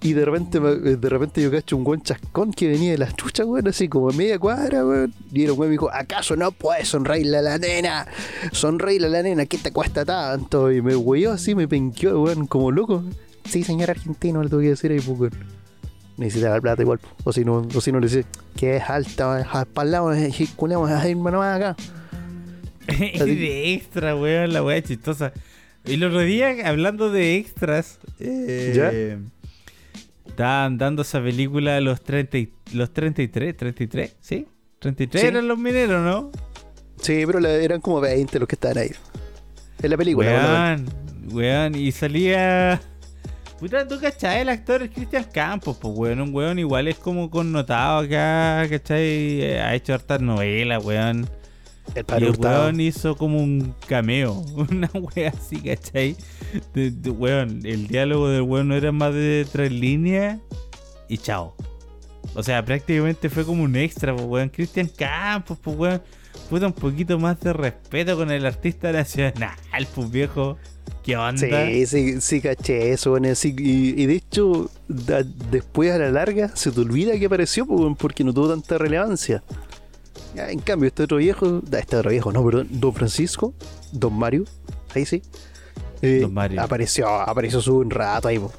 Y de repente, me- de repente yo cacho un buen chascón que venía de las chuchas, weón, así como en media cuadra, weón. Y el weón me dijo, ¿acaso no puedes sonreírle a la nena? Sonreírle a la nena, ¿qué te cuesta tanto? Y me weyó así, me penqueó, weón, como loco. Sí, señor argentino, le tuve que decir ahí, pues, weón. Necesitaba plata igual, o si no, o si no le decía, que es alta, el lado, culemos a irme nomás acá. de extra, weón, la weá chistosa. Y el otro día, hablando de extras, eh, estaban dando esa película los 30 y- los 33, 33, ¿sí? 33 Sí. eran los mineros, ¿no? Sí, pero la- eran como 20 los que estaban ahí. En la película. Weón, weón, y salía. Puta, tú cachai, el actor es Cristian Campos, pues weón, un weón igual es como connotado acá, cachai, Eh, ha hecho hartas novelas, weón. El Y el weón hizo como un cameo, una wea así, ¿cachai? De, de- weón, el diálogo del weón no era más de tres líneas y chao. O sea, prácticamente fue como un extra, pues weón. Cristian Campos, pues weón. Puta, un poquito más de respeto con el artista nacional, pues viejo. ¿Qué onda? Sí, sí, sí, caché eso, bueno, sí, y, y de hecho, da- después a la larga se te olvida que apareció pues, porque no tuvo tanta relevancia. En cambio, este otro viejo, este otro viejo, no, perdón, Don Francisco, Don Mario, ahí sí. eh, Don Mario. Apareció, apareció su un rato ahí, pues.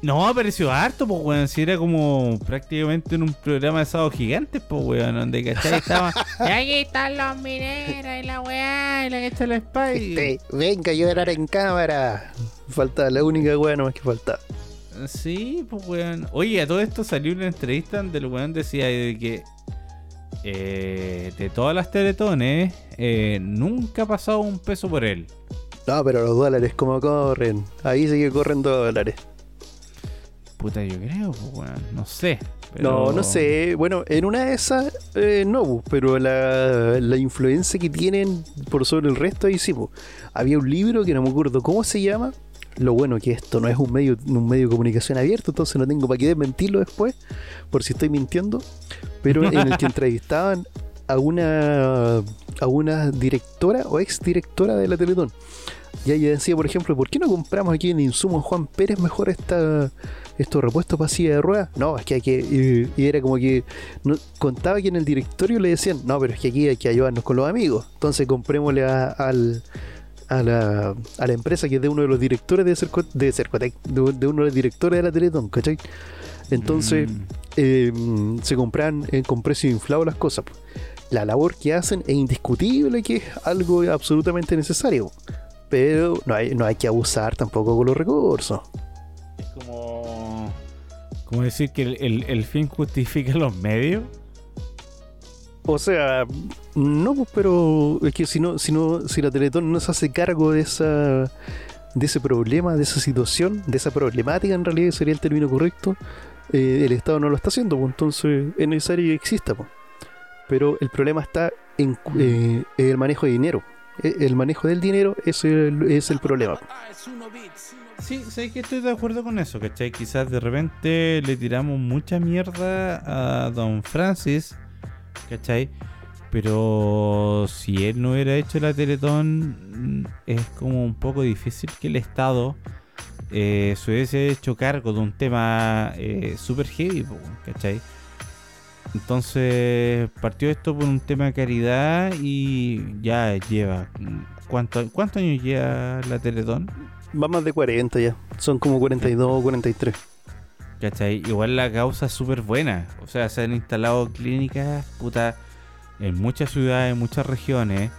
No, apareció harto, pues, weón. Si era como prácticamente en un programa de sábado gigantes, pues, weón. Donde, ¿cachai? Estaba. y aquí están los mineros y la weá y la que está la espada. y- Este, venga a llorar en cámara. Falta la única weá nomás que falta. Sí, pues, weón. Oye, a todo esto salió una entrevista donde el weón decía de que. eh, de todas las teletones, eh, nunca ha pasado un peso por él. No, pero los dólares, como corren? Ahí sí que corren dólares. Puta, yo creo, pues. No sé. No, pero- no sé. Bueno, en una de esas, eh, no, bu, pero la, la influencia que tienen por sobre el resto, ahí sí. bu. Había un libro que no me acuerdo cómo se llama. Lo bueno que esto no es un medio, un medio de comunicación abierto, entonces no tengo para qué desmentirlo después, por si estoy mintiendo. Pero en el que entrevistaban a una, a una directora o ex directora de la Teletón. Y ella decía, por ejemplo, ¿por qué no compramos aquí en Insumos Juan Pérez mejor esta, estos repuestos para silla de ruedas? No, es que hay que. Y, y era como que. no- contaba que en el directorio le decían, no, pero es que aquí hay que ayudarnos con los amigos. Entonces comprémosle a, al. A la, a la empresa que es de uno de los directores de, Cerco, de Cercotec, de, de uno de los directores de la Teletón, ¿cachai? Entonces, Mm. eh, se compran eh, con precio inflado las cosas. La labor que hacen es indiscutible que es algo absolutamente necesario, pero no hay, no hay que abusar tampoco con los recursos. Es como. Como decir que el, el- el fin justifica los medios. O sea, no, pues, pero es que si no, si no, si la Teletón no se hace cargo de esa de ese problema, de esa situación, de esa problemática en realidad sería el término correcto, eh, el Estado no lo está haciendo, pues, entonces es necesario que exista. pues. Pero el problema está en cu- eh, el manejo de dinero. Eh, El manejo del dinero es el, es el problema. Sí, sé que estoy de acuerdo con eso, ¿cachai? Quizás de repente le tiramos mucha mierda a Don Francis, ¿cachai? Pero si él no hubiera hecho la Teletón, es como un poco difícil que el Estado eh, se hubiese hecho cargo de un tema eh, super heavy, ¿cachai? Entonces partió esto por un tema de caridad y ya lleva. mm, ¿Cuánto, ¿Cuántos años lleva la Teletón? Va más de 40 ya. Son como 42 o 43. ¿Cachai? Igual la causa es súper buena. O sea, se han instalado clínicas, puta, en muchas ciudades, en muchas regiones.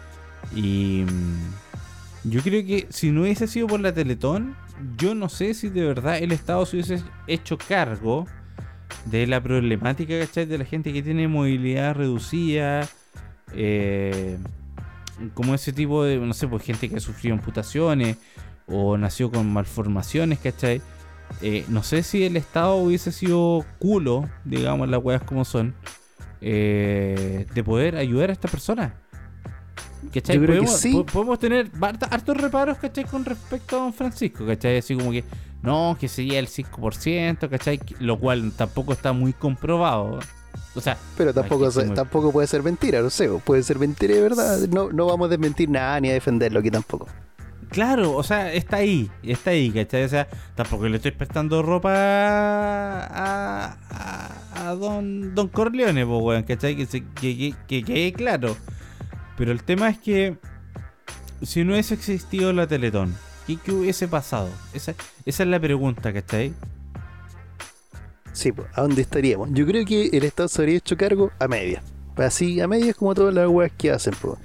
Y mm, yo creo que si no hubiese sido por la Teletón, yo no sé si de verdad el Estado se hubiese hecho cargo de la problemática, ¿cachai? De la gente que tiene movilidad reducida. eh, como ese tipo de, no sé, pues gente que ha sufrido amputaciones o nació con malformaciones, ¿cachai? Eh, no sé si el Estado hubiese sido culo, digamos las weas como son, eh, de poder ayudar a esta persona. ¿Cachai? Yo creo que podemos, sí. po- podemos tener hartos reparos, ¿cachai? Con respecto a Don Francisco, ¿cachai? Así como que, no, que sería el 5%, ¿cachai? Lo cual tampoco está muy comprobado. O sea, Pero tampoco, se- tampoco puede ser mentira, no sé, puede ser mentira de verdad. No, no vamos a desmentir nada ni a defenderlo aquí tampoco. Claro, o sea, está ahí, está ahí, ¿cachai? O sea, tampoco le estoy prestando ropa a, a, a don, don Corleone, po, weón, ¿cachai? Que, se- que, que, que quede claro. Pero el tema es que si no hubiese existido la Teletón, ¿qué, qué hubiese pasado? Esa, esa es la pregunta, ¿cachai? Sí, pues, ¿a dónde estaríamos? Yo creo que el Estado se habría hecho cargo a medias. Así, a medias como todas las weas que hacen, pues.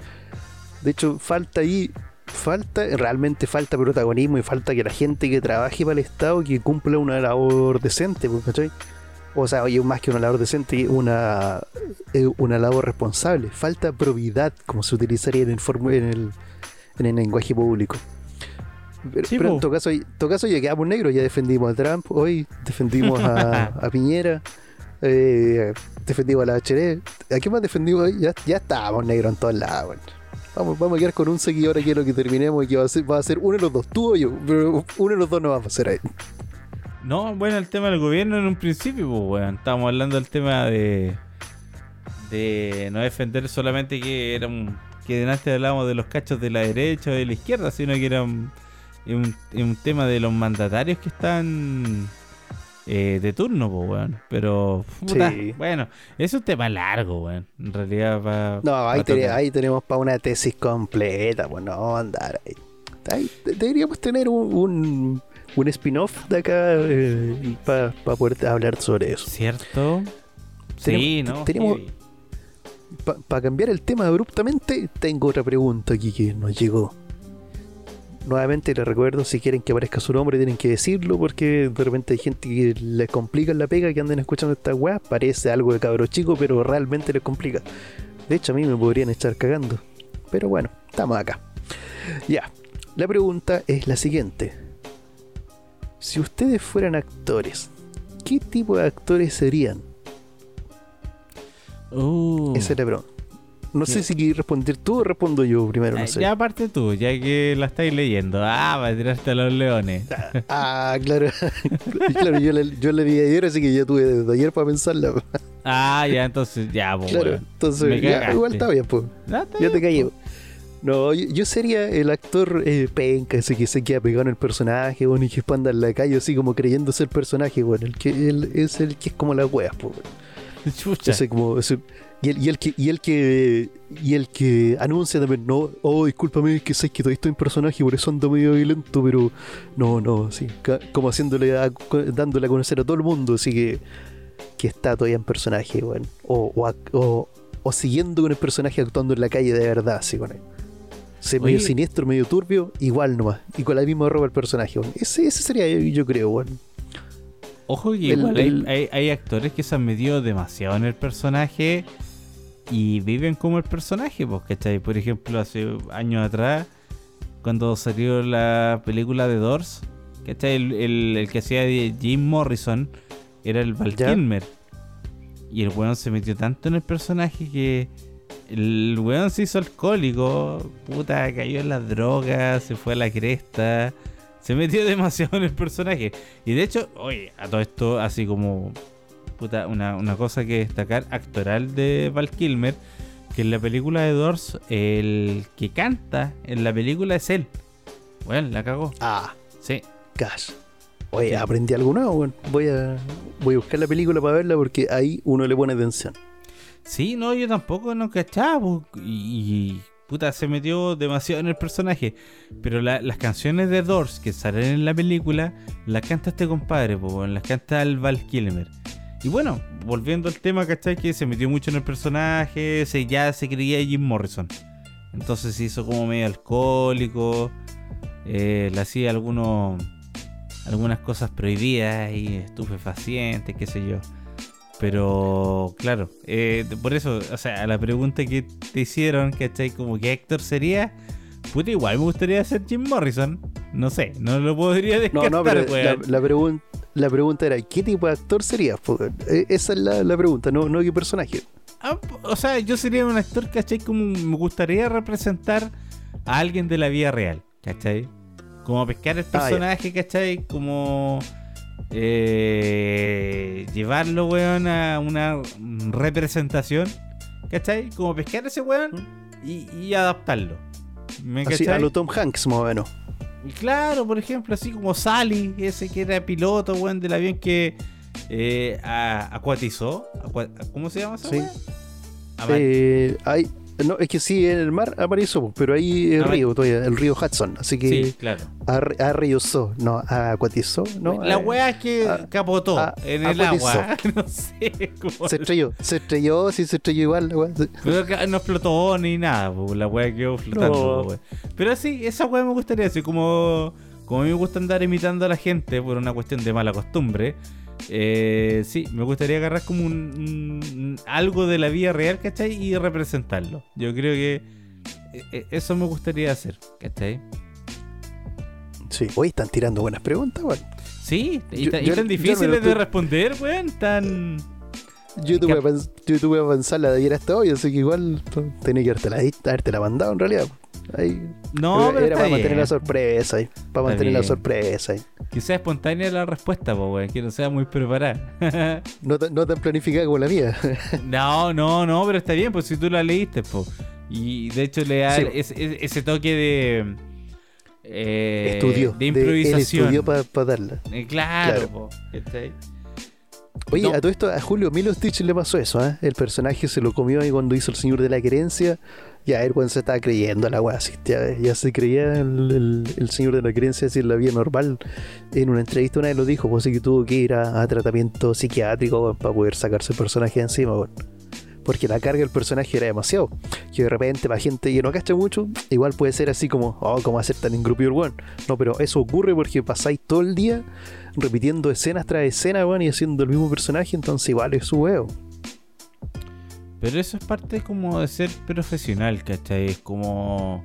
De hecho, falta ahí, falta, realmente falta protagonismo y falta que la gente que trabaje para el Estado que cumpla una labor decente, ¿cachai? O sea, oye, más que una labor decente, una, eh, una labor responsable. Falta probidad, como se utilizaría en el, en el, en el lenguaje público. Pero, Sí, pero en todo caso, en todo caso ya quedamos negros, ya defendimos a Trump, hoy defendimos a, a Piñera, eh, defendimos a la HD. ¿A qué más defendimos hoy? Ya, ya estábamos negros en todos lados. weón. Vamos, vamos a quedar con un seguidor aquí a lo que terminemos y que va a ser, va a ser uno de los dos, tú o yo, pero uno de los dos no va a ser ahí. No, bueno, el tema del gobierno en un principio, pues, weón. Estábamos hablando del tema de. de no defender solamente que era un. que delante hablábamos de los cachos de la derecha o de la izquierda, sino que era un, tema de los mandatarios que están. eh, de turno, pues, weón. Pero, puta, Sí. bueno, es un tema largo, weón. En realidad, va. No, ahí, tenemos para una tesis completa, pues no andar ahí. Ahí de- deberíamos tener un, un, un spin-off de acá para poder hablar sobre eso. ¿Cierto? Sí, ¿no? tenemos- Sí. Para cambiar el tema abruptamente, tengo otra pregunta aquí que nos llegó. Nuevamente les recuerdo, si quieren que aparezca su nombre, tienen que decirlo, porque de repente hay gente que les complica la pega que anden escuchando esta weá. Parece algo de cabro chico, pero realmente les complica. De hecho, a mí me podrían estar cagando. Pero bueno, estamos acá. Ya, la pregunta es la siguiente. Si ustedes fueran actores, ¿qué tipo de actores serían? Uh. Esa es la pregunta. No sé si quieres responder tú o respondo yo primero, Ah, no sé. Ya aparte tú, ya que la estáis leyendo. Ah, va a tirarte a los leones. Ah, claro. claro, yo la, yo la vi ayer, así que ya tuve desde ayer para pensarla. Ah, ya, entonces, ya, pues, claro, entonces ya, igual está bien, pues. Ah, Ya te caí. po. No, yo, yo sería el actor eh, penca, ese que se queda pegado en el personaje, bueno, y que después anda en la calle así como creyéndose el personaje, bueno, el que él es el que es como las weas, pues. weón. Chucha. Ese como, ese- y, el, y el que y el que y el que anuncia también, no, oh, discúlpame, que sé que todavía estoy en personaje, por eso ando medio violento, pero no, no, sí, como haciéndole a- dándole a conocer a todo el mundo, así que que está todavía en personaje, bueno, o, o, ac- o, o siguiendo con el personaje actuando en la calle de verdad, así con él. Se medio siniestro, medio turbio, igual nomás, y con la misma ropa el personaje, bueno. ese, ese sería yo, yo creo, bueno. Ojo que igual hay, el- hay- hay actores que se han metido demasiado en el personaje y viven como el personaje, pues, ¿cachai? Por ejemplo, hace años atrás, cuando salió la película de Doors, ¿cachai? El, el- el que hacía de Jim Morrison era el Val. Kilmer. Y el weón se metió tanto en el personaje que el weón se hizo alcohólico, puta, cayó en las drogas, se fue a la cresta. Se metió demasiado en el personaje. Y de hecho, oye, a todo esto, así como puta, una, una cosa que destacar actoral de Val Kilmer, que en la película de Doors, el que canta en la película es él. Bueno, la cagó. Ah, Sí. Cash. Oye, Sí. aprendí algo nuevo. Voy a, voy a buscar la película para verla porque ahí uno le pone atención. Sí, no, yo tampoco no cachaba. y, puta, se metió demasiado en el personaje. Pero la- las canciones de Doors que salen en la película, las canta este compadre, po, las canta el Val Kilmer. Y bueno, volviendo al tema, ¿cachai? Que se metió mucho en el personaje, se, ya se creía Jim Morrison. Entonces se hizo como medio alcohólico, eh, le hacía algunos, algunas cosas prohibidas y estupefacientes, qué sé yo. Pero, claro, eh, por eso, o sea, a la pregunta que te hicieron, ¿cachai? Como que Héctor sería, puta, igual me gustaría ser Jim Morrison. No sé, no lo podría No, descartar, no, pero la, la, pregun- la pregunta era, ¿qué tipo de actor serías? Eh, Esa es la, la pregunta, no, no qué personaje. Ah, o sea, yo sería un actor, ¿cachai? Como me gustaría representar a alguien de la vida real, ¿cachai? Como pescar el Ah, personaje, ¿cachai? Como eh, llevarlo, weón, a una representación, ¿cachai? Como pescar a ese weón y, y adaptarlo. ¿Me Así, a lo Tom Hanks, más o menos. Y Claro, por ejemplo, así como Sally, ese que era piloto, weón, del avión que eh, a- acuatizó. Acua- ¿Cómo se llama esa Sí. Eh, hay, no, es que sí, en el mar apareció, pero ahí el Ah, río todavía, el río Hudson. Así que Sí, claro. ar- arrellozó, no, acuatizó, ¿no? la weá es que ah, capotó en el acuatizó. agua. no sé cómo. Se estrelló, se estrelló, sí se estrelló igual. la weá. Pero no explotó ni nada, po, la weá quedó flotando. No. po, weá. Pero sí, esa weá me gustaría, así como, como a mí me gusta andar imitando a la gente por una cuestión de mala costumbre. Eh, sí, me gustaría agarrar como un, un- algo de la vida real, ¿cachai? Y representarlo. Yo creo que e- eso me gustaría hacer, ¿cachai? Sí. Hoy están tirando buenas preguntas, weón. Sí, y, Yo- y tan difíciles de responder, weón, tan... Yo tuve, Cap- que pens- yo tuve que pensarla de ayer hasta hoy, así que igual tenía que haberte la, haberte la mandado en realidad. Ahí, No, era pero era para mantener bien. la sorpresa ahí. Para mantener la sorpresa ahí. Que sea espontánea la respuesta, po, que no sea muy preparada. No, tan- no tan planificada como la mía. no, no, no, pero está bien, pues si tú la leíste, po. Y de hecho le da Sí. ese, toque de... eh, estudió. De improvisación. para darla. Eh, claro, Claro. Oye, No. a todo esto, a Julio Milo Stitch le pasó eso, ¿eh? El personaje se lo comió ahí cuando hizo El Señor de la Querencia. Ya, cuando se estaba creyendo la weá, ya, ya se creía el, Señor de la así en la vida normal. En una entrevista una vez lo dijo, pues así que tuvo que ir a, a tratamiento psiquiátrico weón, para poder sacarse el personaje de encima, weón. Porque la carga del personaje era demasiado. Que de repente, para gente que no cacha mucho, igual puede ser así como, oh, ¿cómo hacer tan engrupido el weón? No, pero eso ocurre porque pasáis todo el día repitiendo escenas tras escena, weón, y haciendo el mismo personaje, entonces igual es su huevo. Pero eso es parte como de ser profesional, ¿cachai? Es como...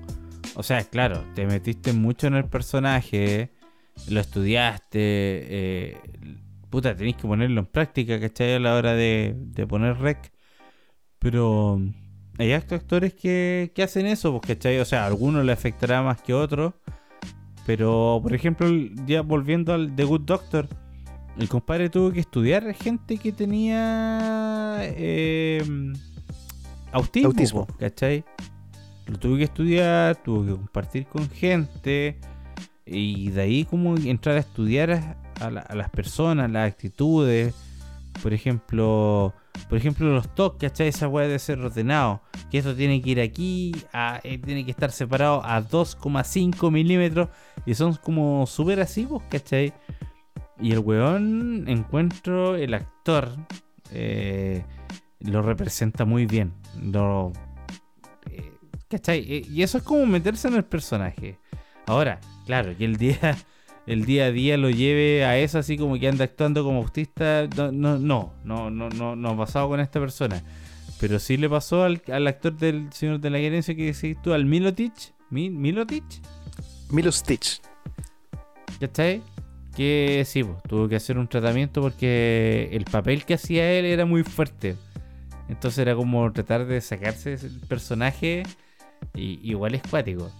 O sea, claro, te metiste mucho en el personaje, lo estudiaste, eh, puta, tenés que ponerlo en práctica, ¿cachai? A la hora de, de poner rec. Pero hay actores que, que hacen eso, pues, ¿cachai? O sea, a algunos le afectará más que a otros. Pero, por ejemplo, ya volviendo al The Good Doctor, el compadre tuvo que estudiar gente que tenía eh, autismo, Autismo. ¿cachai? Lo tuvo que estudiar, tuvo que compartir con gente y de ahí como entrar a estudiar a, a la- a las personas, las actitudes, por ejemplo, por ejemplo los TOC, ¿cachai? Esa weá de ser ordenado, que esto tiene que ir aquí, a- eh, tiene que estar separado a 2,5 milímetros y son como súper así, ¿cachai? Y el weón, encuentro el actor, eh, lo representa muy bien. Lo, eh, ¿Cachai? Eh, Y eso es como meterse en el personaje. Ahora, claro, que el día, el día a día lo lleve a eso así como que anda actuando como autista, no, no, no, no, no, no, no ha pasado con esta persona. Pero sí le pasó al, al actor del Señor de la Gerencia que decís tú, al Milotich. Mi- ¿Milotich? Milo Stitch. ¿Cachai? Que sí, pues, tuvo que hacer un tratamiento porque el papel que hacía él era muy fuerte. Entonces era como tratar de sacarse ese personaje y igual es cuático.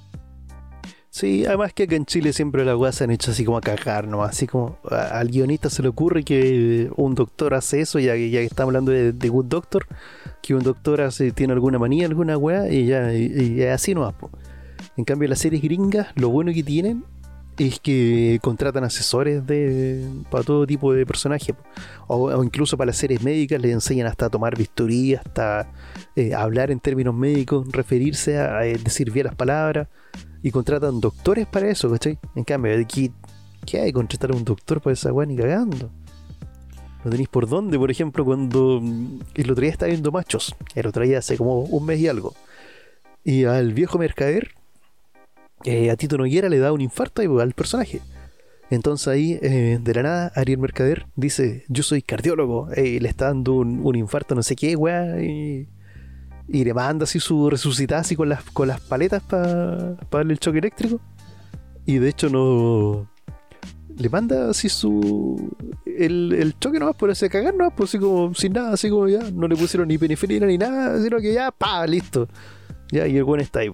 Sí, además que acá en Chile siempre las weas se han hecho así como a cagar nomás, así como al guionista se le ocurre que un doctor hace eso, ya que ya estamos hablando de, Good Doctor, que un doctor hace, tiene alguna manía, alguna wea, y ya, y, y así nomás. po. En cambio, las series gringas, lo bueno que tienen es que contratan asesores de para todo tipo de personajes. O, incluso para las series médicas les enseñan hasta a tomar bisturí, hasta eh, hablar en términos médicos, referirse a, eh, decir bien las palabras y contratan doctores para eso, ¿cachai? En cambio, ¿qué hay? Contratar a un doctor para esa weá ni cagando. ¿No tenéis por dónde? Por ejemplo, cuando el otro día estaba viendo Machos, el otro día hace como un mes y algo, y al viejo mercader, eh, a Tito Noguera le da un infarto al personaje. Entonces ahí, eh, de la nada, Ariel Mercader dice, yo soy cardiólogo, eh, le está dando un, infarto no sé qué, weá, y, le manda así su resucitada así con las, con las paletas para darle el choque eléctrico. Y de hecho no... Le manda así su... El, el choque nomás por ese cagar nomás, pues así como sin nada, así como ya, no le pusieron ni penifrina ni nada, sino que ya, pa, listo. Ya, y el buen está ahí.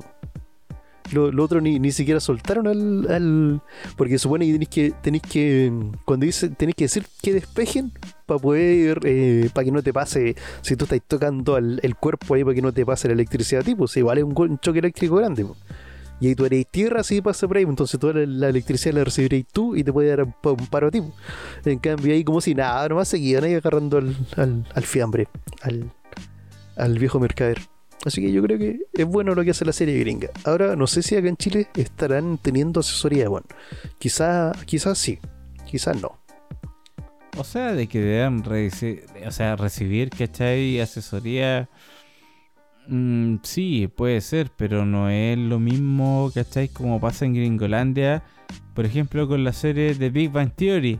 Lo, lo otro ni, ni siquiera soltaron al, Porque supone que tenéis que. Que. Cuando dice. Tenéis que decir que despejen. Para poder. eh, para que no te pase. Si tú estás tocando al, el cuerpo ahí. Para que no te pase la electricidad. Tipo. Si es un, choque eléctrico grande. po. Y ahí tú eres tierra. Si pasa por ahí. Entonces toda la, la electricidad la recibiréis tú. Y te puede dar un, un paro a ti. po. En cambio ahí como si nada. Nomás seguían ahí agarrando al, al, al fiambre. Al, al viejo mercader. Así que yo creo que es bueno lo que hace la serie gringa. Ahora, no sé si acá en Chile estarán teniendo asesoría. Bueno, quizás quizás sí, quizás no. O sea, de que deban o sea, recibir, ¿cachai? Asesoría. mm, sí, puede ser, pero no es lo mismo, ¿cachai? Como pasa en Gringolandia, por ejemplo, con la serie de Big Bang Theory,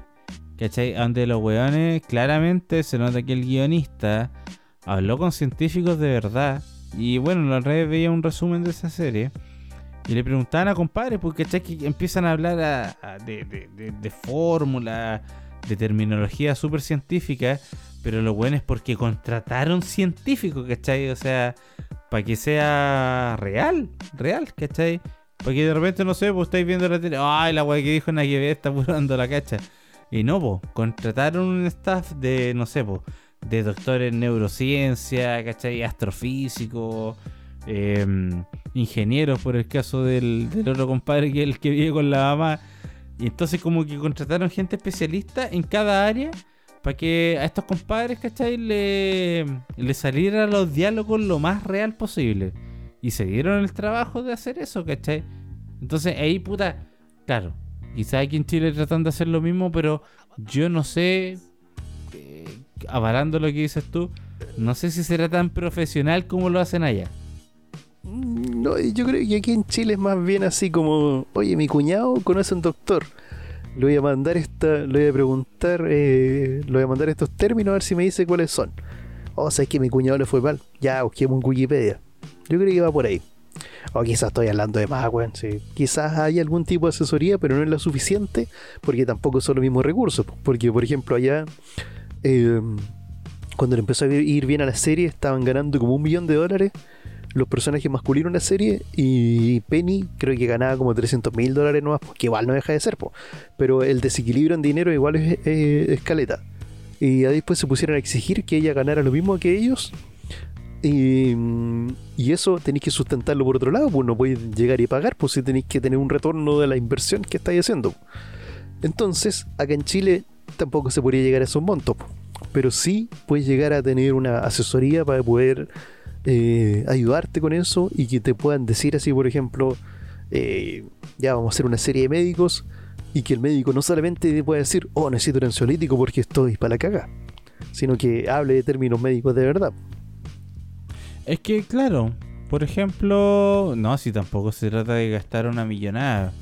¿cachai? Donde los weones claramente se nota que el guionista habló con científicos de verdad Y bueno, la vez veía un resumen de esa serie. Y le preguntaban a compadres, porque que empiezan a hablar a- a- de, de, de, fórmula, de terminología súper científica. Pero lo bueno es porque contrataron científicos, ¿cachai? O sea, para que sea real, real, ¿cachai? Para que de repente, no sé, pues estáis viendo la tele, ay, la weá que dijo nadie ve, está dando la cacha. Y no, pues, contrataron un staff de, no sé, pues, de doctores en neurociencia, ¿cachai? Astrofísicos, em, ingenieros, por el caso del, del otro compadre que el que vive con la mamá. Y entonces como que contrataron gente especialista en cada área para que a estos compadres, ¿cachai? Le, le salieran los diálogos lo más real posible. Y se dieron el trabajo de hacer eso, ¿cachai? Entonces ahí, puta, claro, quizá aquí en Chile tratan de hacer lo mismo, pero yo no sé, avalando lo que dices tú, no sé si será tan profesional como lo hacen allá. No, yo creo que aquí en Chile es más bien así como, oye, mi cuñado conoce un doctor. Le voy a mandar esta, le voy a preguntar, eh, le voy a mandar estos términos a ver si me dice cuáles son. O sea, es que mi cuñado le fue mal. Ya, busquemos en Wikipedia. Yo creo que va por ahí. O quizás estoy hablando de más, weón. Sí. Quizás hay algún tipo de asesoría, pero no es lo suficiente, porque tampoco son los mismos recursos. Porque, por ejemplo, allá, eh, cuando le empezó a ir bien a la serie, estaban ganando como un millón de dólares los personajes masculinos en la serie y Penny creo que ganaba como 300 mil dólares nomás, que igual no deja de ser, po. pero el desequilibrio en dinero igual es, es- es caleta. Y después se pusieron a exigir que ella ganara lo mismo que ellos. Y, mm, y eso tenéis que sustentarlo por otro lado, pues no podéis llegar y pagar, pues si tenéis que tener un retorno de la inversión que estáis haciendo. Entonces, acá en Chile tampoco se podría llegar a esos montos, pero sí puedes llegar a tener una asesoría para poder eh, ayudarte con eso y que te puedan decir así, por ejemplo, eh, ya vamos a hacer una serie de médicos y que el médico no solamente te pueda decir, oh, necesito un ansiolítico porque estoy para la caga, sino que hable de términos médicos de verdad. Es que, claro, por ejemplo, no, si tampoco se trata de gastar una millonada.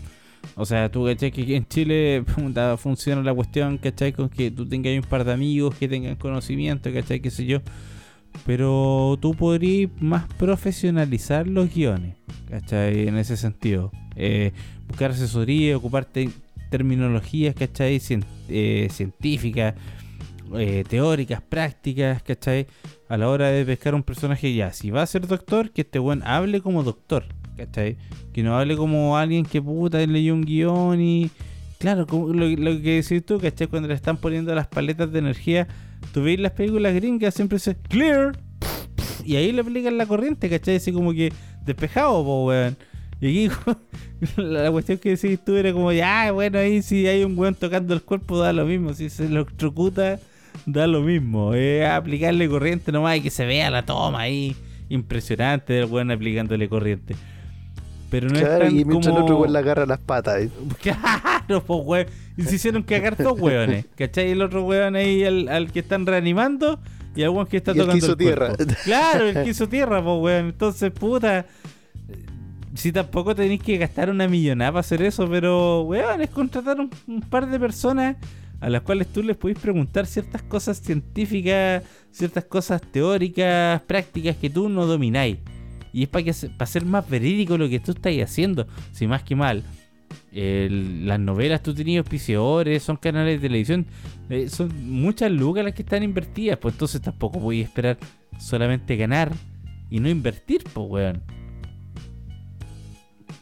O sea, tú, ¿cachai? Que aquí en Chile funciona la cuestión, ¿cachai? Con que tú tengas un par de amigos que tengan conocimiento, ¿cachai? Qué sé yo. Pero tú podrías más profesionalizar los guiones, ¿cachai? En ese sentido. Eh, buscar asesoría, ocuparte terminologías, ¿cachai? Eh, científicas, eh, teóricas, prácticas, ¿cachai? A la hora de pescar un personaje ya, si va a ser doctor, que este buen hable como doctor, ¿cachai? Que no hable como alguien que puta leyó un guion y... Claro, como lo, lo que decís tú, ¿cachai? Cuando le están poniendo las paletas de energía, tú veis las películas gringas, siempre se clear, y ahí le aplican la corriente, ¿cachai? Así como que despejado, po, weón. Y aquí la cuestión que decís tú era como, ya, bueno, ahí si hay un weón tocando el cuerpo da lo mismo, si se electrocuta da lo mismo. Aplicarle corriente nomás y que se vea la toma ahí. Impresionante del weón aplicándole corriente. Pero no claro, es tan y mientras como... el otro weón le agarra las patas. eh. Claro, pues weón. Y se hicieron cagar dos weones. ¿Cachai? El otro weón ahí al, al que están reanimando y al weón que está Y el que tocando hizo el tierra. cuerpo. Claro, el que hizo tierra, pues weón. Entonces, puta. Si tampoco tenéis que gastar una millonada para hacer eso, pero weón, es contratar un, un par de personas a las cuales tú les podéis preguntar ciertas cosas científicas, ciertas cosas teóricas, prácticas que tú no domináis. Y es para que para ser más verídico lo que tú estás haciendo. Si más que mal, el- las novelas tú tenías auspiciadores, son canales de televisión, eh, son muchas lucas las que están invertidas, pues entonces tampoco voy a esperar solamente ganar y no invertir, pues weón.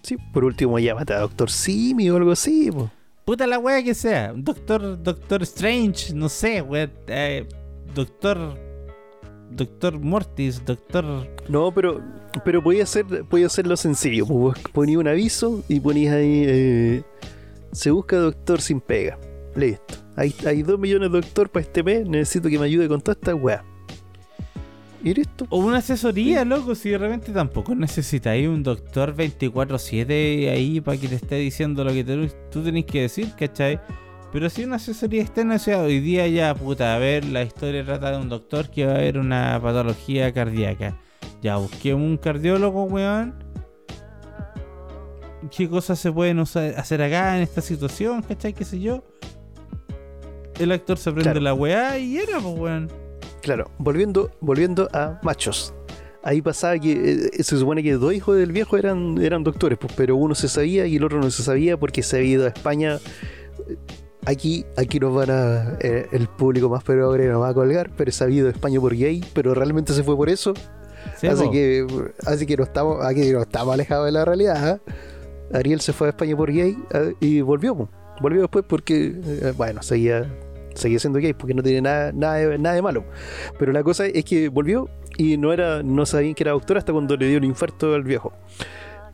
Sí, por último, llámate a Doctor Simi o algo así. po. Puta la wea que sea, Doctor, Doctor Strange, no sé, weón, eh, Doctor, Doctor Mortis, Doctor... No, pero pero podía hacer podía hacerlo sencillo. Vos Ponía un aviso y ponías ahí eh, se busca doctor sin pega. Listo. Hay, hay dos millones de doctor para este mes. Necesito que me ayude con toda esta weá. Y listo. O una asesoría, loco, si de repente tampoco necesitáis un doctor 24-7 ahí para que te esté diciendo lo que te- tú tenés que decir, ¿cachai? Pero si una asesoría externa, o sea, hoy día ya, puta, a ver, la historia trata de un doctor que va a ver una patología cardíaca. Ya, busqué un cardiólogo, weón. ¿Qué cosas se pueden usar- hacer acá en esta situación, cachai? ¿Qué sé yo? El actor se aprende Claro. la weá y era, pues, weón. Claro, volviendo, volviendo a machos. ahí pasaba que eh, se supone que dos hijos del viejo eran, eran doctores, pues, pero uno se sabía y el otro no se sabía porque se había ido a España. Aquí, aquí nos van a. eh, el público más progre nos va a colgar, pero se ha ido a España por gay, pero realmente se fue por eso. Sí, así, po. que, así que no estamos, aquí no estamos alejados de la realidad. ¿ah? Ariel se fue a España por gay ah, y volvió. po. Volvió después porque, eh, bueno, seguía, seguía siendo gay porque no tiene nada, nada, de, nada de malo. Pero la cosa es que volvió y no era no sabían que era doctor hasta cuando le dio el infarto al viejo.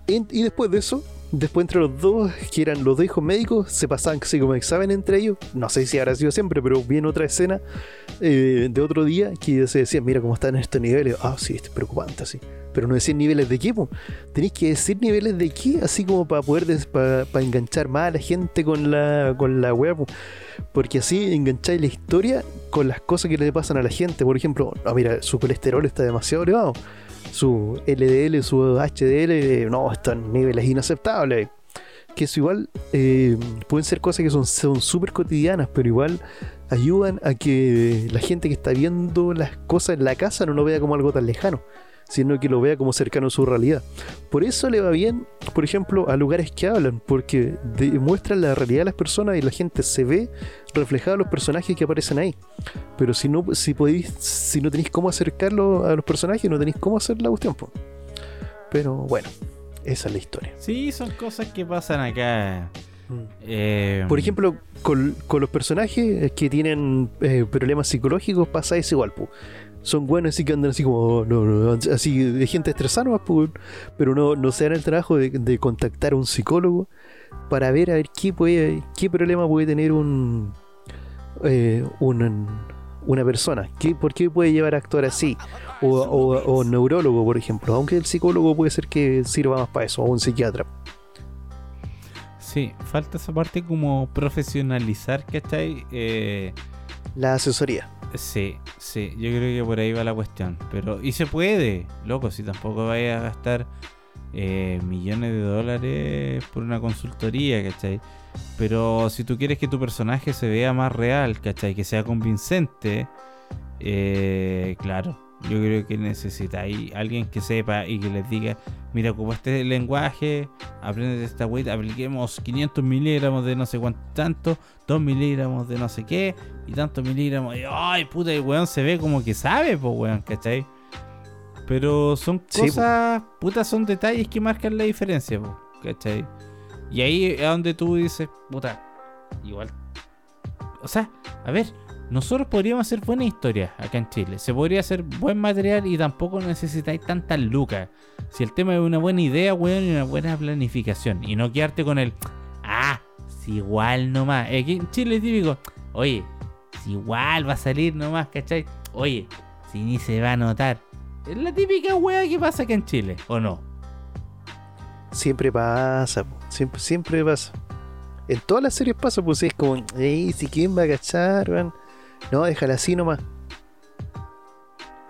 Y, y después de eso, después entre los dos, que eran los dos hijos médicos, se pasaban así como examen entre ellos. No sé si habrá sido siempre, pero vi en otra escena eh, de otro día que se decía, mira cómo están estos niveles. Ah, sí, es preocupante, así. Pero no decían niveles de qué, po. tenéis que decir niveles de qué, así como para poder para enganchar más a la gente con la, con la web. Porque así engancháis la historia con las cosas que le pasan a la gente. Por ejemplo, no, mira, su colesterol está demasiado elevado. Su LDL, su HDL, no, están niveles inaceptables. Que eso igual eh, pueden ser cosas que son son súper cotidianas, pero igual ayudan a que la gente que está viendo las cosas en la casa no lo vea como algo tan lejano, sino que lo vea como cercano a su realidad. Por eso le va bien, por ejemplo, a lugares que hablan, porque demuestran la realidad de las personas y la gente se ve reflejada en los personajes que aparecen ahí. Pero si no, si podéis, si no tenéis cómo acercarlo a los personajes, no tenéis cómo hacer la cuestión. po. Pero bueno, esa es la historia. Sí, son cosas que pasan acá. Eh, Por ejemplo, con, con los personajes que tienen eh, problemas psicológicos pasa eso igual. Son buenos así que andan así como, oh, no, no, así de gente estresada, nomás, pu, pero no, no se dan el trabajo de, de contactar a un psicólogo para ver a ver qué puede, qué problema puede tener un, eh, un- una persona, ¿Qué, por qué puede llevar a actuar así, o, o, neurólogo, por ejemplo, aunque el psicólogo puede ser que sirva más para eso, o un psiquiatra. Sí, falta esa parte como profesionalizar, ¿cachai? Eh, La asesoría. Sí, sí, yo creo que por ahí va la cuestión. Pero, y se puede, loco, si tampoco vayas a gastar eh, millones de dólares por una consultoría, ¿cachai? Pero si tú quieres que tu personaje se vea más real, ¿cachai? Que sea convincente, eh, claro, yo creo que necesitáis alguien que sepa y que les diga, mira, como este lenguaje, aprende esta wea, apliquemos 500 miligramos de no sé cuánto tanto, 2 miligramos de no sé qué, y tantos miligramos, y ay, puta, el weón se ve como que sabe, pues weón, ¿cachai? Pero son Sí, cosas, puta, son detalles que marcan la diferencia, po, ¿cachai? Y ahí es donde tú dices, puta, igual. O sea, a ver, nosotros podríamos hacer buenas historias acá en Chile. Se podría hacer buen material y tampoco necesitáis tantas lucas. Si el tema es una buena idea, weón, y una buena planificación. Y no quedarte con el, ah, si igual nomás. Aquí en Chile es típico, oye, si igual va a salir nomás, ¿cachai? Oye, si ni se va a notar. Es la típica wea que pasa acá en Chile, ¿o no? Siempre pasa, siempre, siempre pasa. En todas las series pasa, pues es como, ey, si quién va a cachar, weón. No, déjala así nomás.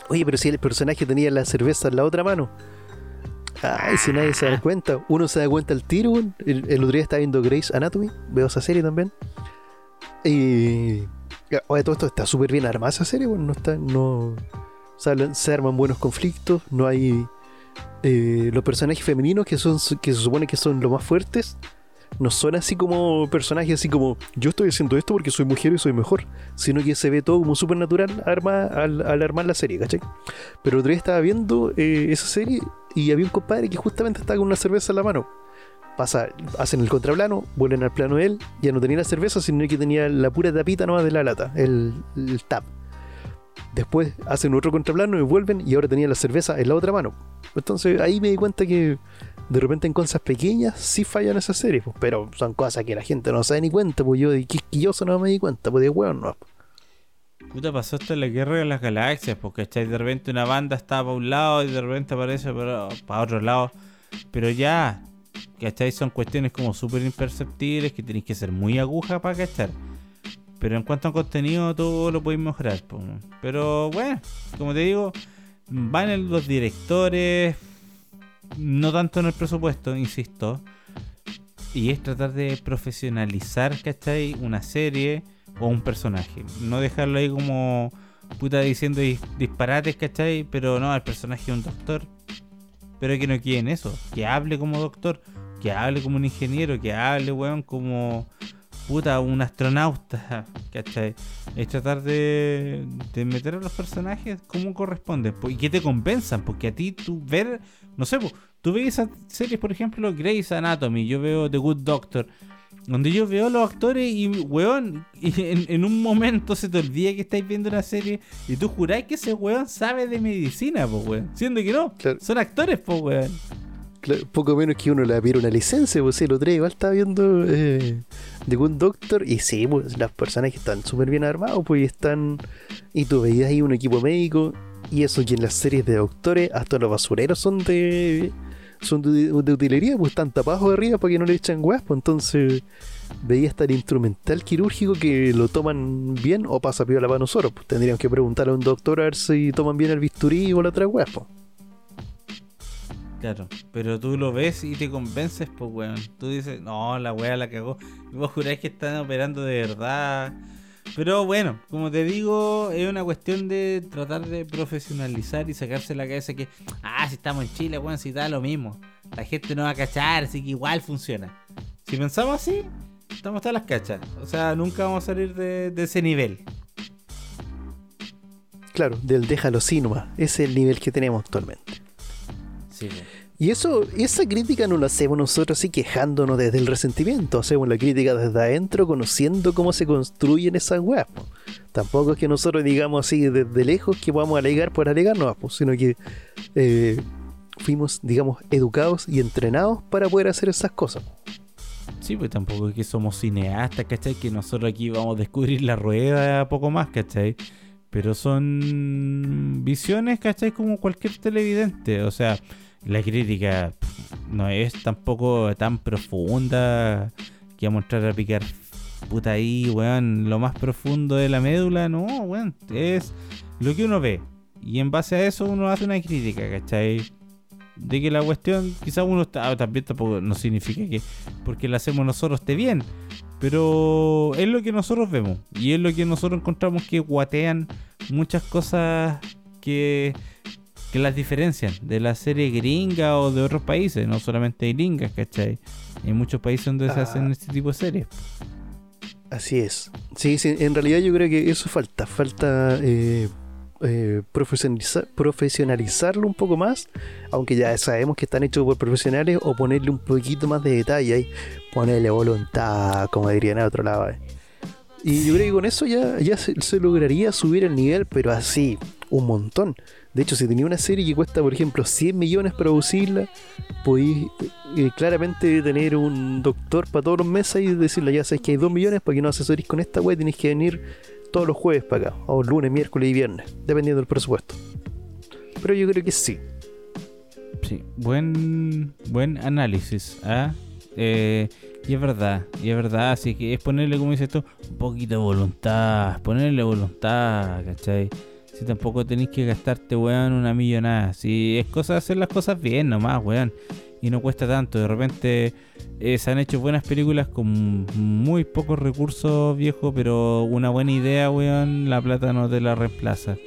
Oye, pero si el personaje tenía la cerveza en la otra mano. Ay, si nadie se da cuenta. Uno se da cuenta al tiro. El, el otro día estaba viendo Grey's Anatomy. Veo esa serie también. Y. Oye, todo esto está súper bien armada esa serie, weón. No está. No. Se, hablan- se arman buenos conflictos. No hay. eh, los personajes femeninos que son que se supone que son los más fuertes no son así como personajes así como yo estoy haciendo esto porque soy mujer y soy mejor, sino que se ve todo como súper natural arma, al, al armar la serie, ¿cachai? Pero otro día estaba viendo eh, esa serie y había un compadre que justamente estaba con una cerveza en la mano. Pasa, hacen el contraplano, vuelven al plano de él, ya no tenía la cerveza, sino que tenía la pura tapita nomás de la lata, el, el tap. Después hacen otro contraplano y vuelven y ahora tenía la cerveza en la otra mano. Entonces ahí me di cuenta que de repente en cosas pequeñas sí fallan esas series, pues, pero son cosas que la gente no se da ni cuenta, pues yo de quisquilloso no me di cuenta, pues de hueón no. Puta, pasó esto en la guerra de las galaxias, porque de repente una banda está para un lado y de repente aparece para, para otro lado. Pero ya, ¿cachai? Son cuestiones como súper imperceptibles que tenéis que ser muy aguja para cachar. Pero en cuanto a contenido, todo lo podéis mejorar. po. Pero bueno, como te digo, van los directores, no tanto en el presupuesto, insisto. Y es tratar de profesionalizar, ¿cachai? Una serie o un personaje. No dejarlo ahí como, puta diciendo dis- disparates, ¿cachai? Pero no, el personaje es un doctor. Pero que no quede en eso, que hable como doctor, que hable como un ingeniero, que hable, weón, como puta, un astronauta, ¿cachai? Es tratar de, de meter a los personajes como corresponde po- y que te convenzan, porque a ti tú ver, no sé, tú ves esas series, por ejemplo, Grey's Anatomy, yo veo The Good Doctor, donde yo veo a los actores y, weón, y en, en un momento se te olvida que estáis viendo una serie y tú juráis que ese weón sabe de medicina, pues, weón. Siendo que no, Claro. son actores, pues, weón. Claro, poco menos que uno le pidiera una licencia, pues el otro día igual estaba viendo eh, The Good Doctor y sí, pues las personas que están súper bien armados, pues y están... Y tú veías ahí un equipo médico y eso que en las series de doctores hasta los basureros son de... Son de, utilería, pues están tapados de arriba para que no le echen weas, pues entonces veía hasta el instrumental quirúrgico que lo toman bien o pasa piola para nosotros, pues tendríamos que preguntarle a un doctor a ver si toman bien el bisturí o la otra weas, pues. Claro, pero tú lo ves y te convences, pues, weón. Tú dices, no, la weá la cagó. Y vos juráis que están operando de verdad. Pero bueno, como te digo, es una cuestión de tratar de profesionalizar y sacarse la cabeza que, ah, si estamos en Chile, weón, si da lo mismo. La gente no va a cachar, así que igual funciona. Si pensamos así, estamos todas las cachas. O sea, nunca vamos a salir de, de ese nivel. Claro, del déjalo así nomás. Ese es el nivel que tenemos actualmente. Sí, weón. Y eso, esa crítica no la hacemos nosotros así quejándonos desde el resentimiento, hacemos la crítica desde adentro, conociendo cómo se construyen esas weas. po. Tampoco es que nosotros digamos así desde lejos que vamos a alegar por alegarnos, po, sino que eh, fuimos, digamos, educados y entrenados para poder hacer esas cosas. Sí, pues tampoco es que somos cineastas, ¿cachai? Que nosotros aquí vamos a descubrir la rueda poco más, ¿cachai? Pero son visiones, ¿cachai? Como cualquier televidente. O sea, la crítica no es tampoco tan profunda que a entrar a picar puta ahí, weón, lo más profundo de la médula. No, weón, es lo que uno ve. Y en base a eso uno hace una crítica, ¿cachai? De que la cuestión, quizás uno está, también tampoco no significa que porque la hacemos nosotros esté bien. Pero es lo que nosotros vemos. Y es lo que nosotros encontramos que guatean muchas cosas que, que las diferencian de la serie gringa o de otros países. No solamente gringas, ¿cachai? Hay muchos países donde se Ah. hacen este tipo de series. Así es. Sí, sí, en realidad yo creo que eso falta. Falta eh, eh, profesionaliza- profesionalizarlo un poco más. Aunque ya sabemos que están hechos por profesionales. O ponerle un poquito más de detalle ahí. Ponerle voluntad, como dirían a otro lado. eh. Y yo creo que con eso ya, ya se, se lograría subir el nivel, pero así, un montón. De hecho, si tenía una serie que cuesta, por ejemplo, 100 millones producirla, podéis eh, claramente tener un doctor para todos los meses y decirle, ya sabes que hay 2 millones para que no asesorís con esta web, tenéis que venir todos los jueves para acá, o lunes, miércoles y viernes, dependiendo del presupuesto. Pero yo creo que sí. Sí, buen, buen análisis. ¿ah? Eh, y es verdad, y es verdad. Así que es ponerle, como dices tú, un poquito de voluntad. Ponerle voluntad, ¿cachai? Si tampoco tenéis que gastarte, weón, una millonada. Si es cosa de hacer las cosas bien nomás, weón. Y no cuesta tanto. De repente eh, se han hecho buenas películas con muy pocos recursos, viejo. Pero una buena idea, weón, la plata no te la reemplaza.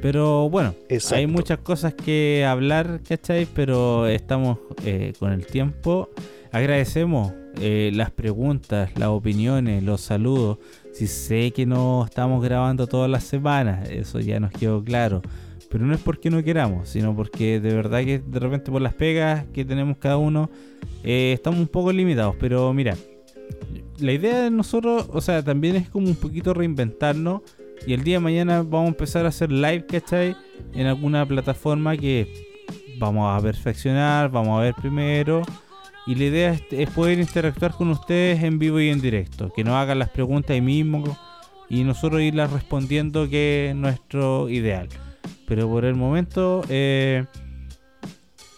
Pero bueno, Exacto. hay muchas cosas que hablar, ¿cachai? Pero estamos eh, con el tiempo. Agradecemos eh, las preguntas, las opiniones, los saludos. Si sé que no estamos grabando todas las semanas, eso ya nos quedó claro. Pero no es porque no queramos, sino porque de verdad que de repente por las pegas que tenemos cada uno, eh, estamos un poco limitados. Pero mira, la idea de nosotros, o sea, también es como un poquito reinventarnos. Y el día de mañana vamos a empezar a hacer live, ¿cachai? En alguna plataforma que vamos a perfeccionar, vamos a ver primero. Y la idea es, es poder interactuar con ustedes en vivo y en directo. Que nos hagan las preguntas ahí mismo y nosotros irlas respondiendo, que es nuestro ideal. Pero por el momento eh,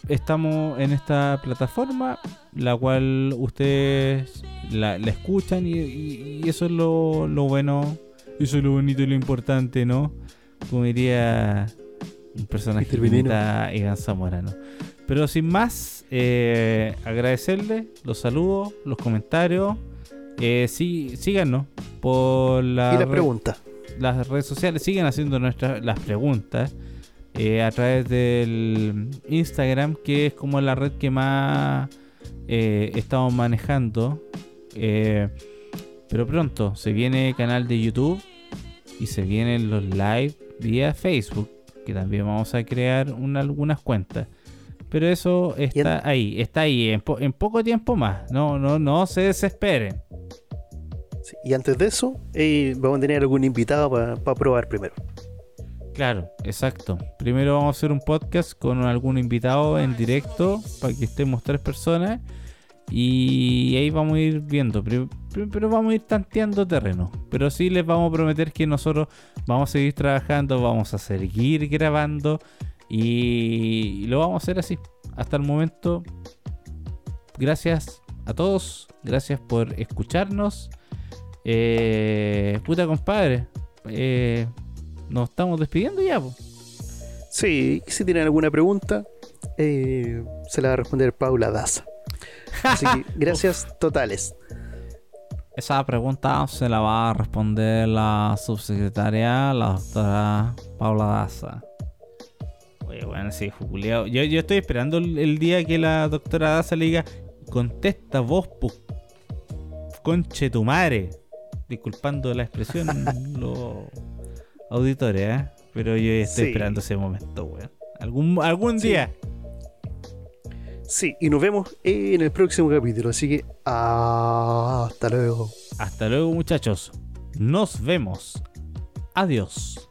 estamos en esta plataforma, la cual ustedes la, la escuchan y, y- y eso es lo, lo bueno, eso es lo bonito y lo importante, ¿no? Como diría un personaje que Egan Zamorano. Pero sin más, eh, agradecerle los saludos, los comentarios. Eh, sí, síganos por la y las preguntas. las redes sociales, siguen haciendo nuestras las preguntas eh, a través del Instagram, que es como la red que más eh, estamos manejando. Pero pronto se viene canal de YouTube y se vienen los live vía Facebook, que también vamos a crear una- algunas cuentas. Pero eso está ahí, está ahí, en, po- en poco tiempo más. No, no, no se desesperen. Sí, Y antes de eso, eh, vamos a tener algún invitado para probar primero. Claro, exacto. Primero vamos a hacer un podcast con algún invitado en directo para que estemos tres personas. Y ahí vamos a ir viendo. Pri- Pero vamos a ir tanteando terreno. Pero sí les vamos a prometer que nosotros vamos a seguir trabajando, vamos a seguir grabando. Y lo vamos a hacer así. Hasta el momento. Gracias a todos. Gracias por escucharnos. Eh, puta compadre. Eh, nos estamos despidiendo ya, po. Sí, si tienen alguna pregunta, eh, se la va a responder Paula Daza. Así que gracias totales. Esa pregunta se la va a responder la subsecretaria, la doctora Paula Daza. Oye, bueno, sí, Juliado. Yo, yo estoy esperando el, el día que la doctora Daza le diga, contesta vos, pu... conche tu madre. Disculpando la expresión, los auditores, ¿eh? Pero yo estoy Sí. esperando ese momento, weón. Algún, algún Sí. día. Sí, y nos vemos en el próximo capítulo. Así que hasta luego. Hasta luego, muchachos. Nos vemos. Adiós.